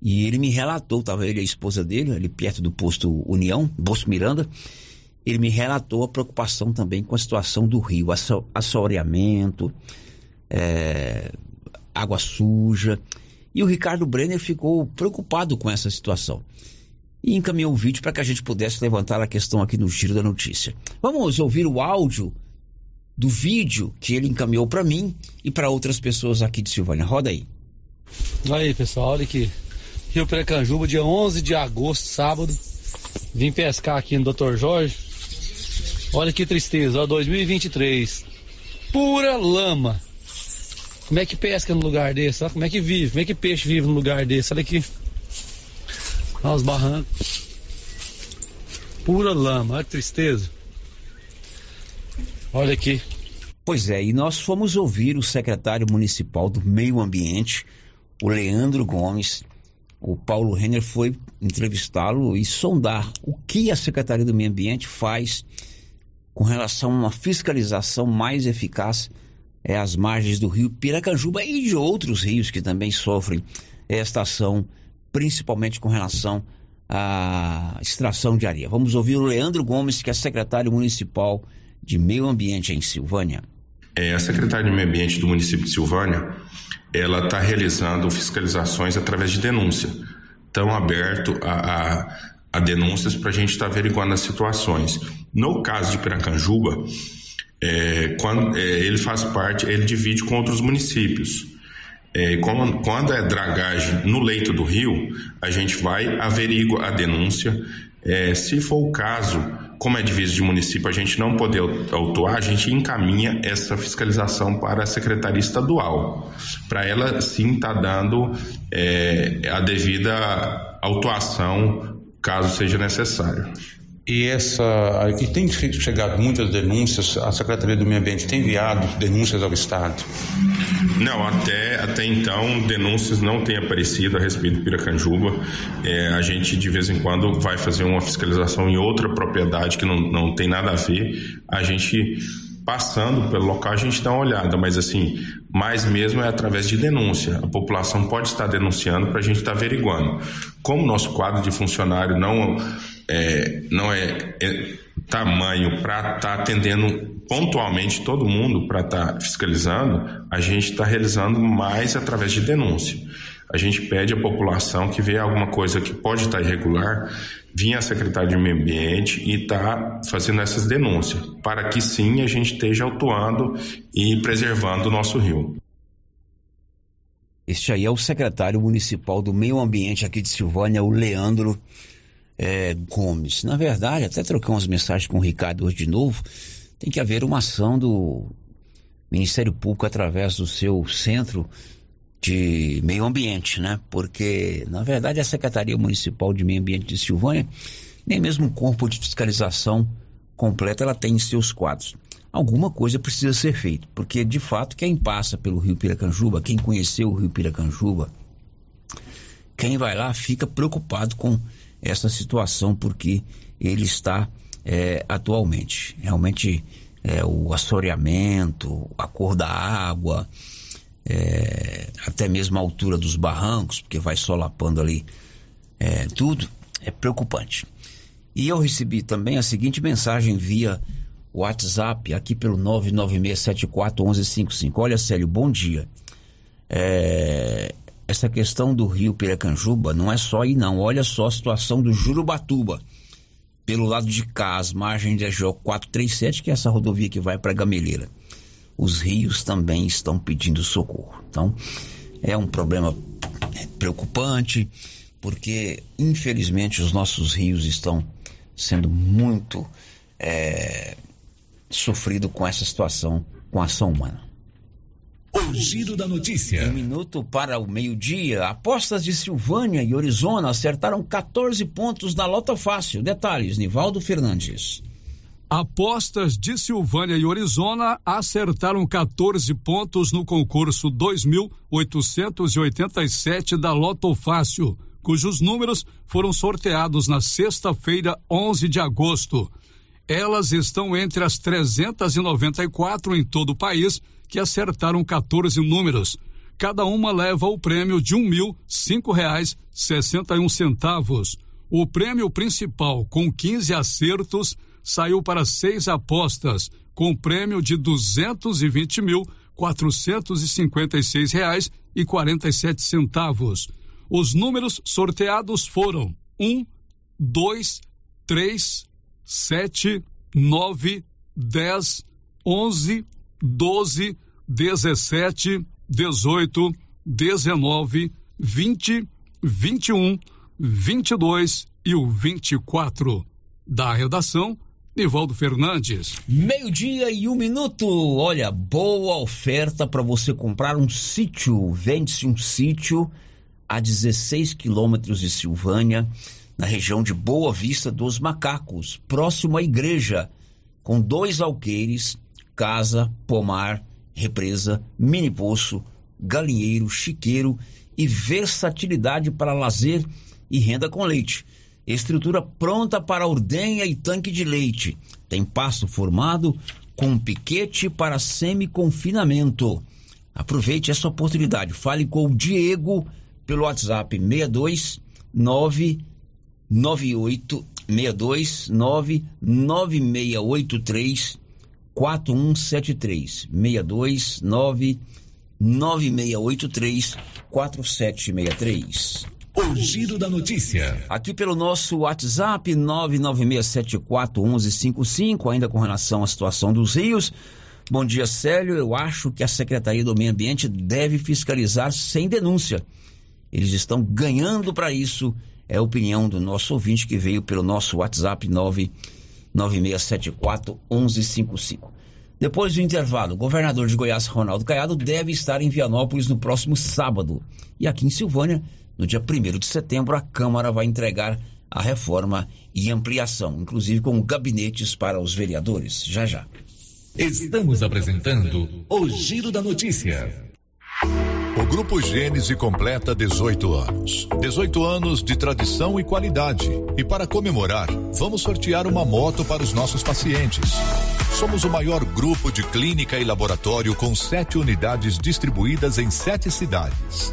E ele me relatou, estava ele e a esposa dele, ali perto do posto União, posto Miranda, ele me relatou a preocupação também com a situação do rio, assoreamento, é, água suja. E o Ricardo Brenner ficou preocupado com essa situação e encaminhou um vídeo para que a gente pudesse levantar a questão aqui no Giro da Notícia. Vamos ouvir o áudio do vídeo que ele encaminhou para mim e para outras pessoas aqui de Silvânia. Roda aí. Aí, pessoal, olha aqui. Rio Precanjuba, dia 11 de agosto, sábado. Vim pescar aqui no Dr. Jorge. Olha que tristeza, ó, 2023. Pura lama. Como é que pesca no lugar desse? Como é que vive? Como é que peixe vive no lugar desse? Olha aqui. Olha os barrancos. Pura lama, olha que tristeza. Olha aqui. Pois é, e nós fomos ouvir o secretário municipal do Meio Ambiente, o Leandro Gomes. O Paulo Renner foi entrevistá-lo e sondar o que a Secretaria do Meio Ambiente faz com relação a uma fiscalização mais eficaz é, às margens do rio Piracanjuba e de outros rios que também sofrem esta ação, principalmente com relação à extração de areia. Vamos ouvir o Leandro Gomes, que é secretário municipal de Meio Ambiente em Silvânia. É, a secretária de Meio Ambiente do município de Silvânia, ela está realizando fiscalizações através de denúncia. Estão aberto a, a, a denúncias para a gente estar tá averiguando as situações. No caso de Piracanjuba, é, quando, é, ele faz parte, ele divide com outros municípios. É, quando, quando, é dragagem no leito do rio, a gente vai averigua a denúncia. É, se for o caso, como é divisa de município, a gente não poder autuar, a gente encaminha essa fiscalização para a Secretaria Estadual, para ela sim estar tá dando é, a devida autuação caso seja necessário. E essa e tem chegado muitas denúncias, a Secretaria do Meio Ambiente tem enviado denúncias ao Estado? Não, até, até então denúncias não têm aparecido a respeito do Piracanjuba. É, a gente de vez em quando vai fazer uma fiscalização em outra propriedade que não, não tem nada a ver. A gente passando pelo local a gente dá uma olhada, mas assim, mais mesmo é através de denúncia. A população pode estar denunciando para a gente estar averiguando. Como nosso quadro de funcionário não é, não é, é tamanho para estar tá atendendo pontualmente todo mundo, para estar tá fiscalizando, a gente está realizando mais através de denúncia. A gente pede à população que vê alguma coisa que pode estar irregular, vinha a secretária de Meio Ambiente e está fazendo essas denúncias, para que sim a gente esteja autuando e preservando o nosso rio. Este aí é o secretário municipal do Meio Ambiente aqui de Silvânia, o Leandro é, Gomes. Na verdade, até trocar umas mensagens com o Ricardo hoje de novo, tem que haver uma ação do Ministério Público através do seu centro de meio ambiente, né? Porque, na verdade, a Secretaria Municipal de Meio Ambiente de Silvânia, nem mesmo um corpo de fiscalização completa ela tem em seus quadros. Alguma coisa precisa ser feita, porque de fato quem passa pelo Rio Piracanjuba, quem conheceu o Rio Piracanjuba, quem vai lá fica preocupado com essa situação porque ele está é, atualmente. Realmente é, o assoreamento, a cor da água, é, até mesmo a altura dos barrancos, porque vai solapando ali é, tudo, é preocupante. E eu recebi também a seguinte mensagem via WhatsApp, aqui pelo 996741155. Olha, Célio, bom dia. É, essa questão do rio Piracanjuba não é só aí não. Olha só a situação do Jurubatuba. Pelo lado de cá, as margens da GO 437, que é essa rodovia que vai para Gameleira. Os rios também estão pedindo socorro. Então, é um problema preocupante. porque infelizmente os nossos rios estão sendo muito é, sofridos com essa situação, com a ação humana. O giro da notícia. Um minuto para o meio-dia. Apostas de Silvânia e Orizona acertaram 14 pontos na Lota Fácil. Detalhes, Nivaldo Fernandes. Apostas de Silvânia e Orizona acertaram 14 pontos no concurso 2887 da Loto Fácil, cujos números foram sorteados na sexta-feira, 11 de agosto. Elas estão entre as 394 em todo o país que acertaram 14 números. Cada uma leva o prêmio de um mil cinco reais sessenta e um centavos. O prêmio principal, com 15 acertos, saiu para seis apostas, com prêmio de sete centavos. Os números sorteados foram um, dois, três, sete, nove, dez, onze, doze, dezessete, dezoito, dezenove, vinte, vinte e um, vinte e dois o vinte e quatro. Da redação, Nivaldo Fernandes. Meio-dia e um minuto. Olha, boa oferta para você comprar um sítio. Vende-se um sítio a 16 quilômetros de Silvânia, na região de Boa Vista dos Macacos, próximo à igreja, com dois alqueires, casa, pomar, represa, mini poço, galinheiro, chiqueiro e versatilidade para lazer e renda com leite. Estrutura pronta para ordenha e tanque de leite. Tem pasto formado com piquete para semi-confinamento. Aproveite essa oportunidade. Fale com o Diego pelo WhatsApp 62 998 62 99683 4173 62 9683 4763. O giro da notícia. Aqui pelo nosso WhatsApp 996741155, ainda com relação à situação dos rios. Bom dia, Célio. Eu acho que a Secretaria do Meio Ambiente deve fiscalizar sem denúncia. Eles estão ganhando para isso. É a opinião do nosso ouvinte que veio pelo nosso WhatsApp 996741155. Depois do intervalo, o governador de Goiás, Ronaldo Caiado, deve estar em Vianópolis no próximo sábado. E aqui em Silvânia, no dia 1 de setembro, a Câmara vai entregar a reforma e ampliação, inclusive com gabinetes para os vereadores. Já já. Estamos apresentando o Giro da Notícia. O Grupo Gênese completa 18 anos. 18 anos de tradição e qualidade. E para comemorar, vamos sortear uma moto para os nossos pacientes. Somos o maior grupo de clínica e laboratório com sete unidades distribuídas em sete cidades.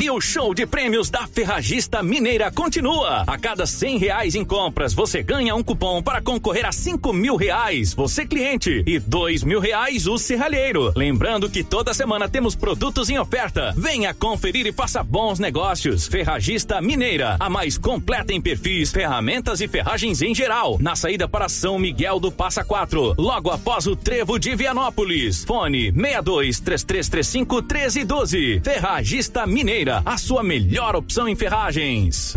E o show de prêmios da Ferragista Mineira continua. A cada cem reais em compras, você ganha um cupom para concorrer a cinco mil reais, você cliente, e dois mil reais o serralheiro. Lembrando que toda semana temos produtos em oferta. Venha conferir e faça bons negócios. Ferragista Mineira, a mais completa em perfis, ferramentas e ferragens em geral. Na saída para São Miguel do Passa Quatro, logo após o Trevo de Vianópolis. Fone 62 3335 1312. Ferragista Ferreira, a sua melhor opção em ferragens.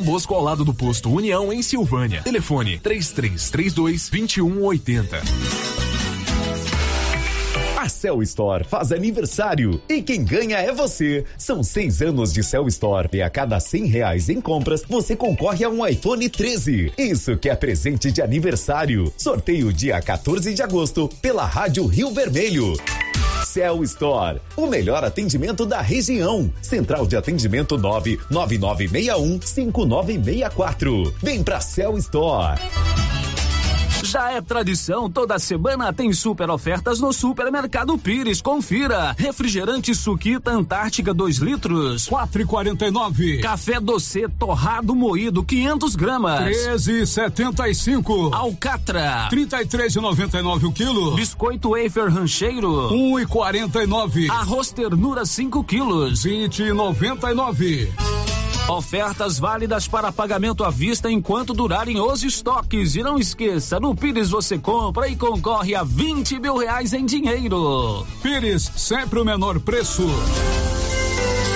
Bosco ao lado do posto União em Silvânia. Telefone 3332 2180. A Cell Store faz aniversário e quem ganha é você. São seis anos de Cell Store e a cada cem reais em compras você concorre a um iPhone 13. Isso que é presente de aniversário. Sorteio dia 14 de agosto pela Rádio Rio Vermelho. Cell Store, o melhor atendimento da região. Central de atendimento 99961 5964. Vem pra Cell Store. Já é tradição, toda semana tem super ofertas no Supermercado Pires. Confira. Refrigerante Suquita Antártica 2 litros, 4,49. Café doce torrado moído 500 gramas, 13,75. Alcatra, 33,99 o quilo. Biscoito wafer rancheiro, 1,49. Arroz ternura 5 quilos, 20,99. Ofertas válidas para pagamento à vista enquanto durarem os estoques. E não esqueça, no Pires você compra e concorre a 20 mil reais em dinheiro. Pires, sempre o menor preço.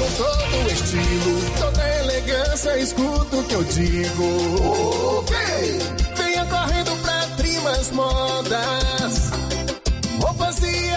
com todo o estilo, toda elegância, escuta o que eu digo. Ok, venha correndo pra Trimas Modas.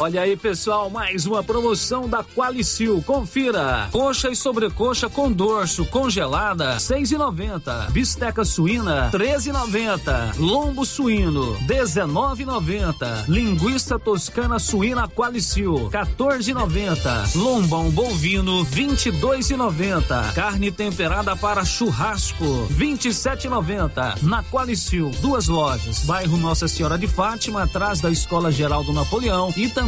Olha aí, pessoal, mais uma promoção da Qualicil. Confira. Coxa e sobrecoxa com dorso congelada, 6,90. Bisteca suína, 13,90. Lombo suíno, 19,90. Linguiça toscana suína Qualicil, 14,90. Lombão bovino, 22,90. Carne temperada para churrasco, 27,90. Na Qualicil, duas lojas. Bairro Nossa Senhora de Fátima, atrás da Escola Geral do Napoleão e também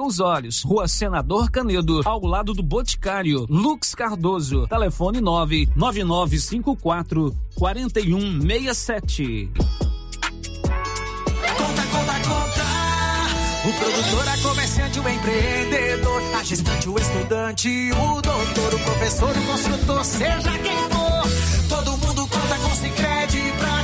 olhos. Rua Senador Canedo, ao lado do Boticário. Lux Cardoso, telefone 99954 4167. Conta, conta, conta. O produtor, a comerciante, o empreendedor, a gestante, o estudante, o doutor, o professor, o construtor, seja quem for. Todo mundo conta com Sicredi pra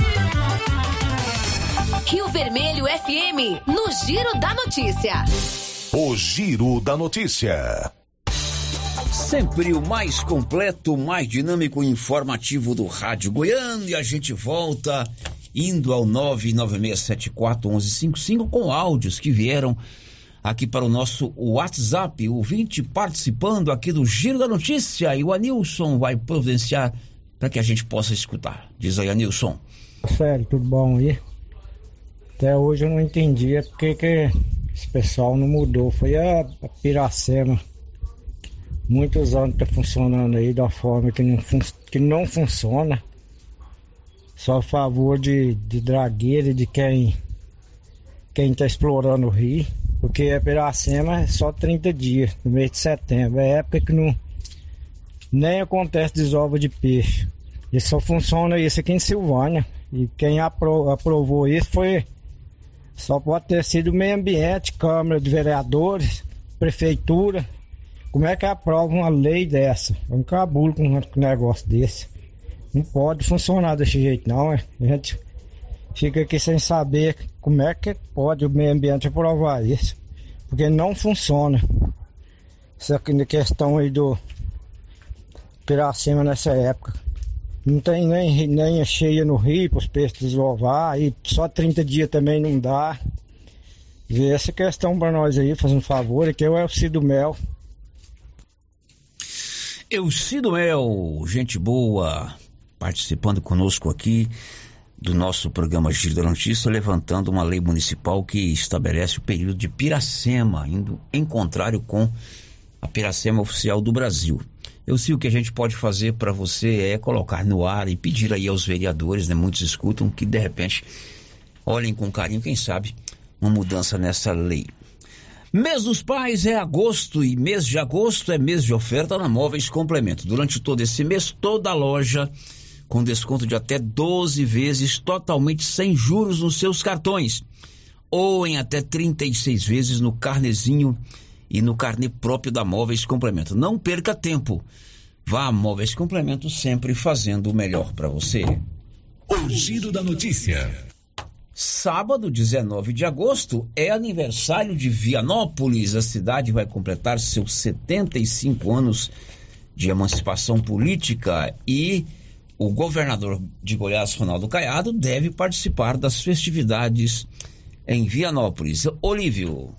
Rio Vermelho FM, no Giro da Notícia. O Giro da Notícia. Sempre o mais completo, mais dinâmico e informativo do Rádio Goiano. E a gente volta indo ao 996741155 com áudios que vieram aqui para o nosso WhatsApp. O 20 participando aqui do Giro da Notícia. E o Anilson vai providenciar para que a gente possa escutar. Diz aí, Anilson. Sério, tudo bom aí? Até hoje eu não entendi é porque que esse pessoal não mudou. Foi a, a Piracema. Muitos anos tá funcionando aí da forma que não, fun que não funciona. Só a favor de, de dragueira de quem quem tá explorando o rio. Porque a Piracema é só 30 dias, no mês de setembro. É época que não nem acontece desova de peixe. E só funciona isso aqui em Silvânia. E quem apro aprovou isso foi. Só pode ter sido o meio ambiente, Câmara de Vereadores, Prefeitura. Como é que aprova uma lei dessa? É um cabulo com um negócio desse. Não pode funcionar desse jeito, não. É. A gente fica aqui sem saber como é que pode o meio ambiente aprovar isso. Porque não funciona. Essa questão aí do Piracema nessa época. Não tem nem, nem cheia no rio para os peixes desovar, e só 30 dias também não dá. Vê essa questão para nós aí, fazendo um favor, aqui é o Elcido Mel. Elcido Mel, gente boa, participando conosco aqui do nosso programa Giro da Notícia, levantando uma lei municipal que estabelece o período de Piracema, indo em contrário com a Piracema oficial do Brasil. Eu sei o que a gente pode fazer para você é colocar no ar e pedir aí aos vereadores, né? Muitos escutam que de repente olhem com carinho, quem sabe, uma mudança nessa lei. Mês dos Pais é agosto e mês de agosto é mês de oferta na Móveis Complemento. Durante todo esse mês, toda loja com desconto de até 12 vezes totalmente sem juros nos seus cartões ou em até 36 vezes no carnezinho e no carnê próprio da Móveis Complemento. Não perca tempo. Vá a Móveis Complemento sempre fazendo o melhor para você. O Giro da Notícia. Sábado, 19 de agosto, é aniversário de Vianópolis. A cidade vai completar seus 75 anos de emancipação política e o governador de Goiás, Ronaldo Caiado, deve participar das festividades em Vianópolis. Olívio.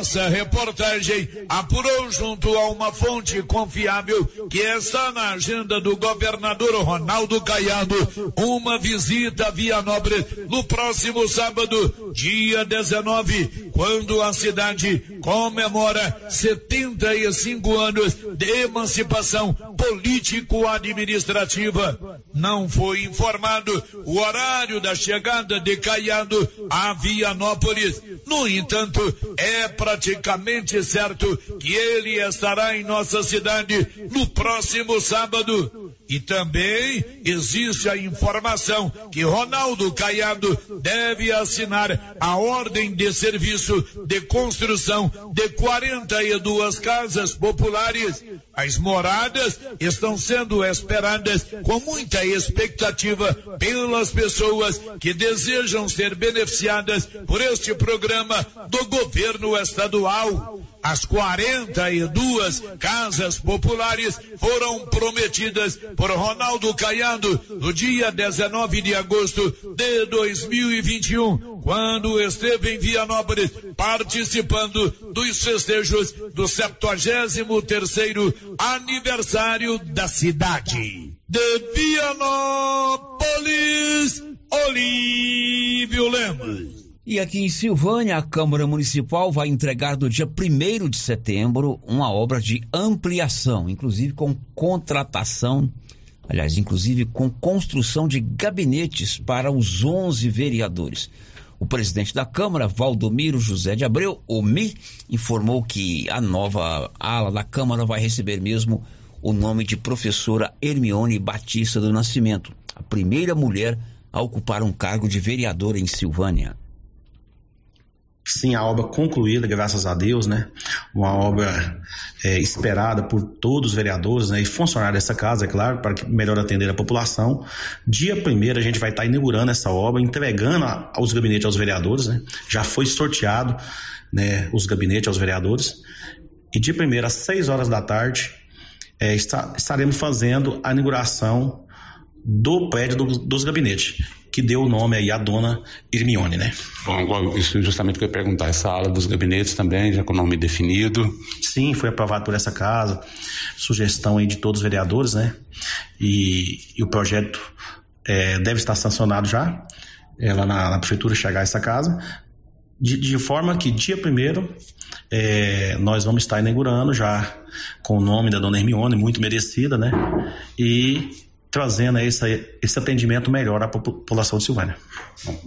Nossa reportagem apurou junto a uma fonte confiável que está na agenda do governador Ronaldo Caiado uma visita a Vianópolis no próximo sábado, dia 19, quando a cidade comemora 75 anos de emancipação político-administrativa. Não foi informado o horário da chegada de Caiado a Vianópolis. No entanto, é praticamente certo que ele estará em nossa cidade no próximo sábado. E também existe a informação que Ronaldo Caiado deve assinar a ordem de serviço de construção de 42 casas populares. As moradas estão sendo esperadas com muita expectativa pelas pessoas que desejam ser beneficiadas por este programa do governo estadual. As 42 casas populares foram prometidas por Ronaldo Caiado no dia 19 de agosto de 2021, quando esteve em Vianópolis participando dos festejos do 73º aniversário da cidade. De Vianópolis, Olívio Lemos. E aqui em Silvânia, a Câmara Municipal vai entregar no dia 1 de setembro uma obra de ampliação, inclusive com contratação, aliás, inclusive com construção de gabinetes para os 11 vereadores. O presidente da Câmara, Valdomiro José de Abreu, o MI, informou que a nova ala da Câmara vai receber mesmo o nome de professora Hermione Batista do Nascimento, a primeira mulher a ocupar um cargo de vereadora em Silvânia. Sim, a obra concluída, graças a Deus, né? Uma obra é, esperada por todos os vereadores né? e funcionários dessa casa, é claro, para melhor atender a população. Dia primeiro a gente vai estar inaugurando essa obra, entregando os gabinetes aos vereadores, né? Já foi sorteado né, os gabinetes aos vereadores. E dia primeiro, às 6 horas da tarde, é, estaremos fazendo a inauguração do prédio do, dos gabinetes que deu o nome aí à dona Hermione, né? Bom, isso justamente que eu ia perguntar, essa ala dos gabinetes também, já com o nome definido? Sim, foi aprovado por essa casa, sugestão aí de todos os vereadores, né? E, e o projeto é, deve estar sancionado já, é, lá na, na prefeitura chegar a essa casa, de, de, forma que dia primeiro é, nós vamos estar inaugurando já com o nome da dona Hermione, muito merecida, né? E trazendo esse, esse atendimento melhor à população de Silvânia.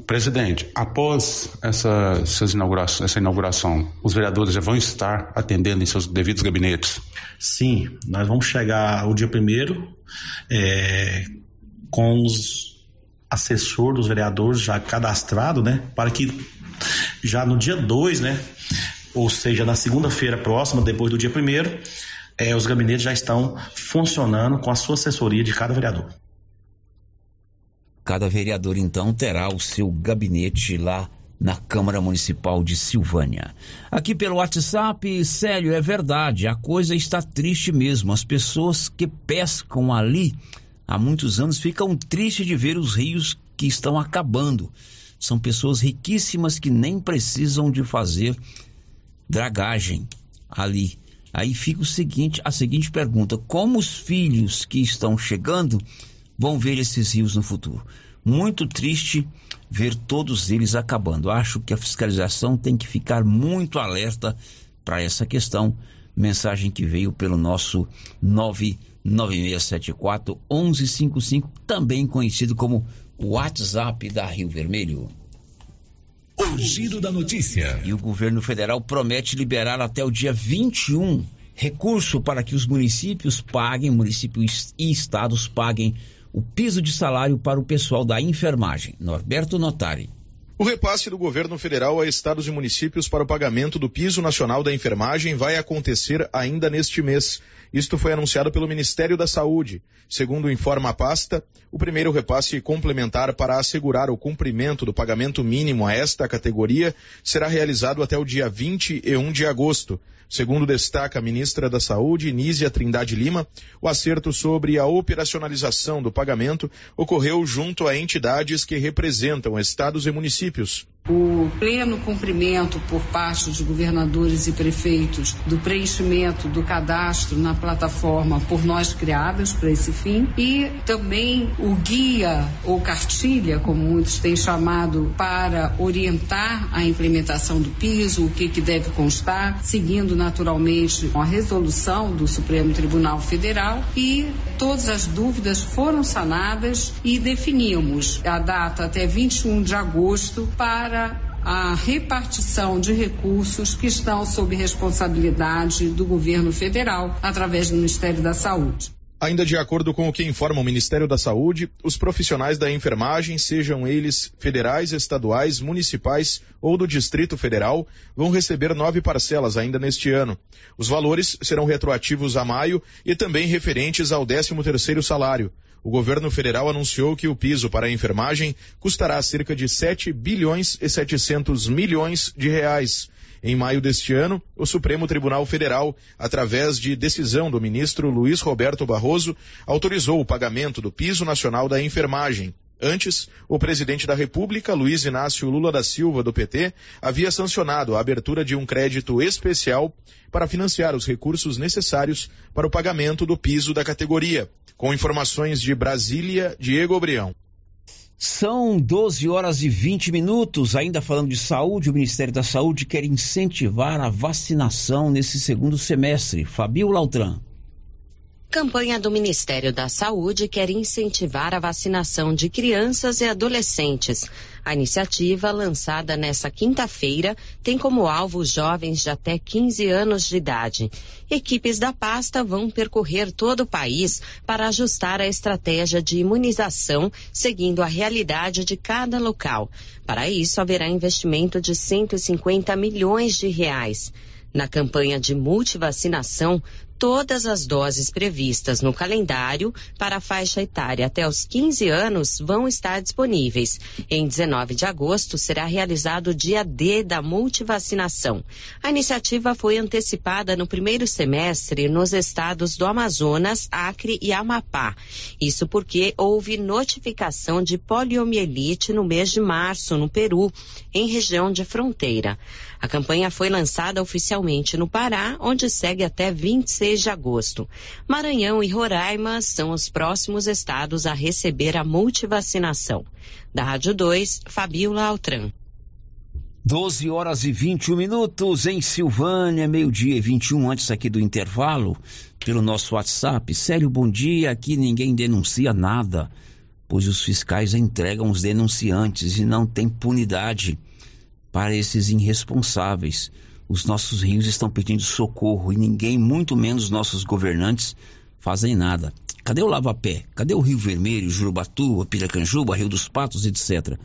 Presidente, após essa, inauguração, essa inauguração, os vereadores já vão estar atendendo em seus devidos gabinetes? Sim, nós vamos chegar o dia primeiro é, com os assessores dos vereadores já cadastrados, né, para que já no dia 2, né, ou seja, na segunda-feira próxima, depois do dia primeiro, é, os gabinetes já estão funcionando com a sua assessoria de cada vereador. Cada vereador, então, terá o seu gabinete lá na Câmara Municipal de Silvânia. Aqui pelo WhatsApp, Célio, é verdade, a coisa está triste mesmo. As pessoas que pescam ali há muitos anos ficam tristes de ver os rios que estão acabando. São pessoas riquíssimas que nem precisam de fazer dragagem ali. Aí fica o seguinte, a seguinte pergunta: como os filhos que estão chegando vão ver esses rios no futuro? Muito triste ver todos eles acabando. Acho que a fiscalização tem que ficar muito alerta para essa questão. Mensagem que veio pelo nosso 99674 1155, também conhecido como WhatsApp da Rio Vermelho. O giro da notícia. E o governo federal promete liberar até o dia 21 recurso para que os municípios paguem, municípios e estados paguem o piso de salário para o pessoal da enfermagem. Norberto Notari. O repasse do governo federal a estados e municípios para o pagamento do piso nacional da enfermagem vai acontecer ainda neste mês. Isto foi anunciado pelo Ministério da Saúde. Segundo informa a pasta, o primeiro repasse complementar para assegurar o cumprimento do pagamento mínimo a esta categoria será realizado até o dia 21 de agosto. Segundo destaca a ministra da Saúde, Nízia Trindade Lima, o acerto sobre a operacionalização do pagamento ocorreu junto a entidades que representam estados e municípios. O pleno cumprimento por parte dos governadores e prefeitos do preenchimento do cadastro na plataforma por nós criadas para esse fim e também o guia ou cartilha, como muitos têm chamado, para orientar a implementação do piso, o que, que deve constar, seguindo naturalmente a resolução do Supremo Tribunal Federal e todas as dúvidas foram sanadas e definimos a data até 21 de agosto para a repartição de recursos que estão sob responsabilidade do governo federal através do Ministério da Saúde. Ainda de acordo com o que informa o Ministério da Saúde, os profissionais da enfermagem, sejam eles federais, estaduais, municipais ou do Distrito Federal, vão receber nove parcelas ainda neste ano. Os valores serão retroativos a maio e também referentes ao 13 terceiro salário. O governo federal anunciou que o piso para a enfermagem custará cerca de 7 bilhões e 700 milhões de reais. Em maio deste ano, o Supremo Tribunal Federal, através de decisão do ministro Luiz Roberto Barroso, autorizou o pagamento do piso nacional da enfermagem. Antes, o presidente da República, Luiz Inácio Lula da Silva, do PT, havia sancionado a abertura de um crédito especial para financiar os recursos necessários para o pagamento do piso da categoria. Com informações de Brasília, Diego Obrião. São 12 horas e 20 minutos. Ainda falando de saúde, o Ministério da Saúde quer incentivar a vacinação nesse segundo semestre. Fabio Lautran. Campanha do Ministério da Saúde quer incentivar a vacinação de crianças e adolescentes. A iniciativa, lançada nesta quinta-feira, tem como alvo jovens de até 15 anos de idade. Equipes da pasta vão percorrer todo o país para ajustar a estratégia de imunização, seguindo a realidade de cada local. Para isso, haverá investimento de 150 milhões de reais. Na campanha de multivacinação, todas as doses previstas no calendário para a faixa etária até os 15 anos vão estar disponíveis. Em 19 de agosto será realizado o dia D da multivacinação. A iniciativa foi antecipada no primeiro semestre nos estados do Amazonas, Acre e Amapá. Isso porque houve notificação de poliomielite no mês de março no Peru, em região de fronteira. A campanha foi lançada oficialmente no Pará, onde segue até 26 de agosto. Maranhão e Roraima são os próximos estados a receber a multivacinação. Da Rádio 2, Fabiola Altran. 12 horas e 21 minutos em Silvânia, meio-dia e 21 antes aqui do intervalo, pelo nosso WhatsApp. Sério, bom dia. Aqui ninguém denuncia nada, pois os fiscais entregam os denunciantes e não tem punidade para esses irresponsáveis. Os nossos rios estão pedindo socorro e ninguém, muito menos nossos governantes, fazem nada. Cadê o Lava-Pé? Cadê o Rio Vermelho, Jurubatuba, Piracanjuba, Rio dos Patos, etc.?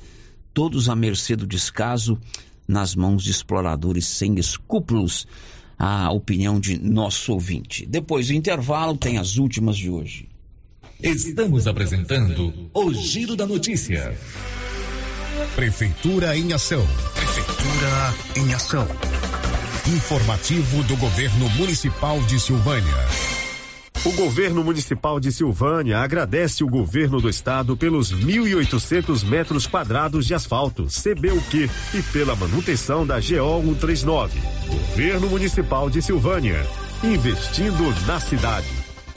Todos à mercê do descaso, nas mãos de exploradores sem escrúpulos. A opinião de nosso ouvinte. Depois do intervalo, tem as últimas de hoje. Estamos apresentando o Giro da Notícia. Prefeitura em Ação. Prefeitura em Ação. Informativo do Governo Municipal de Silvânia. O governo municipal de Silvânia agradece o governo do estado pelos 1.800 metros quadrados de asfalto, CBUQ, e pela manutenção da GO 139. Governo municipal de Silvânia, investindo na cidade,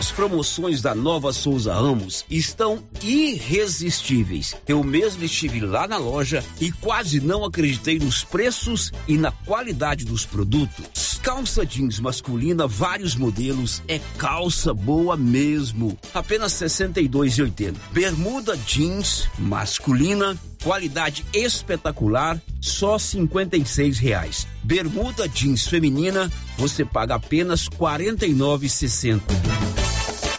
As promoções da Nova Souza Ramos estão irresistíveis. Eu mesmo estive lá na loja e quase não acreditei nos preços e na qualidade dos produtos. Calça jeans masculina, vários modelos, é calça boa mesmo. Apenas R$ 62,80. Bermuda jeans masculina, qualidade espetacular, só R$ reais. Bermuda jeans feminina, você paga apenas R$ 49,60.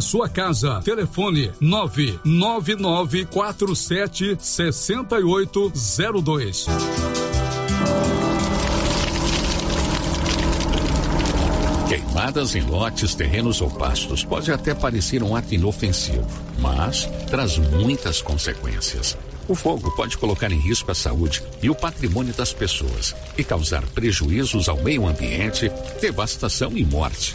sua casa. Telefone 99947 6802. Queimadas em lotes, terrenos ou pastos pode até parecer um ato inofensivo, mas traz muitas consequências. O fogo pode colocar em risco a saúde e o patrimônio das pessoas e causar prejuízos ao meio ambiente, devastação e morte.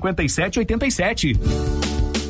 57 87.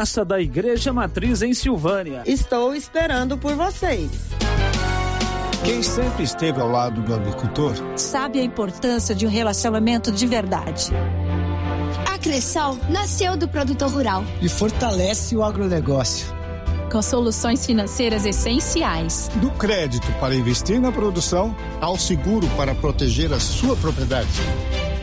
Praça da Igreja Matriz em Silvânia. Estou esperando por vocês. Quem sempre esteve ao lado do agricultor sabe a importância de um relacionamento de verdade. A Cressol nasceu do produtor rural e fortalece o agronegócio. Com soluções financeiras essenciais. Do crédito para investir na produção ao seguro para proteger a sua propriedade.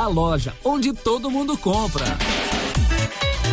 a loja onde todo mundo compra.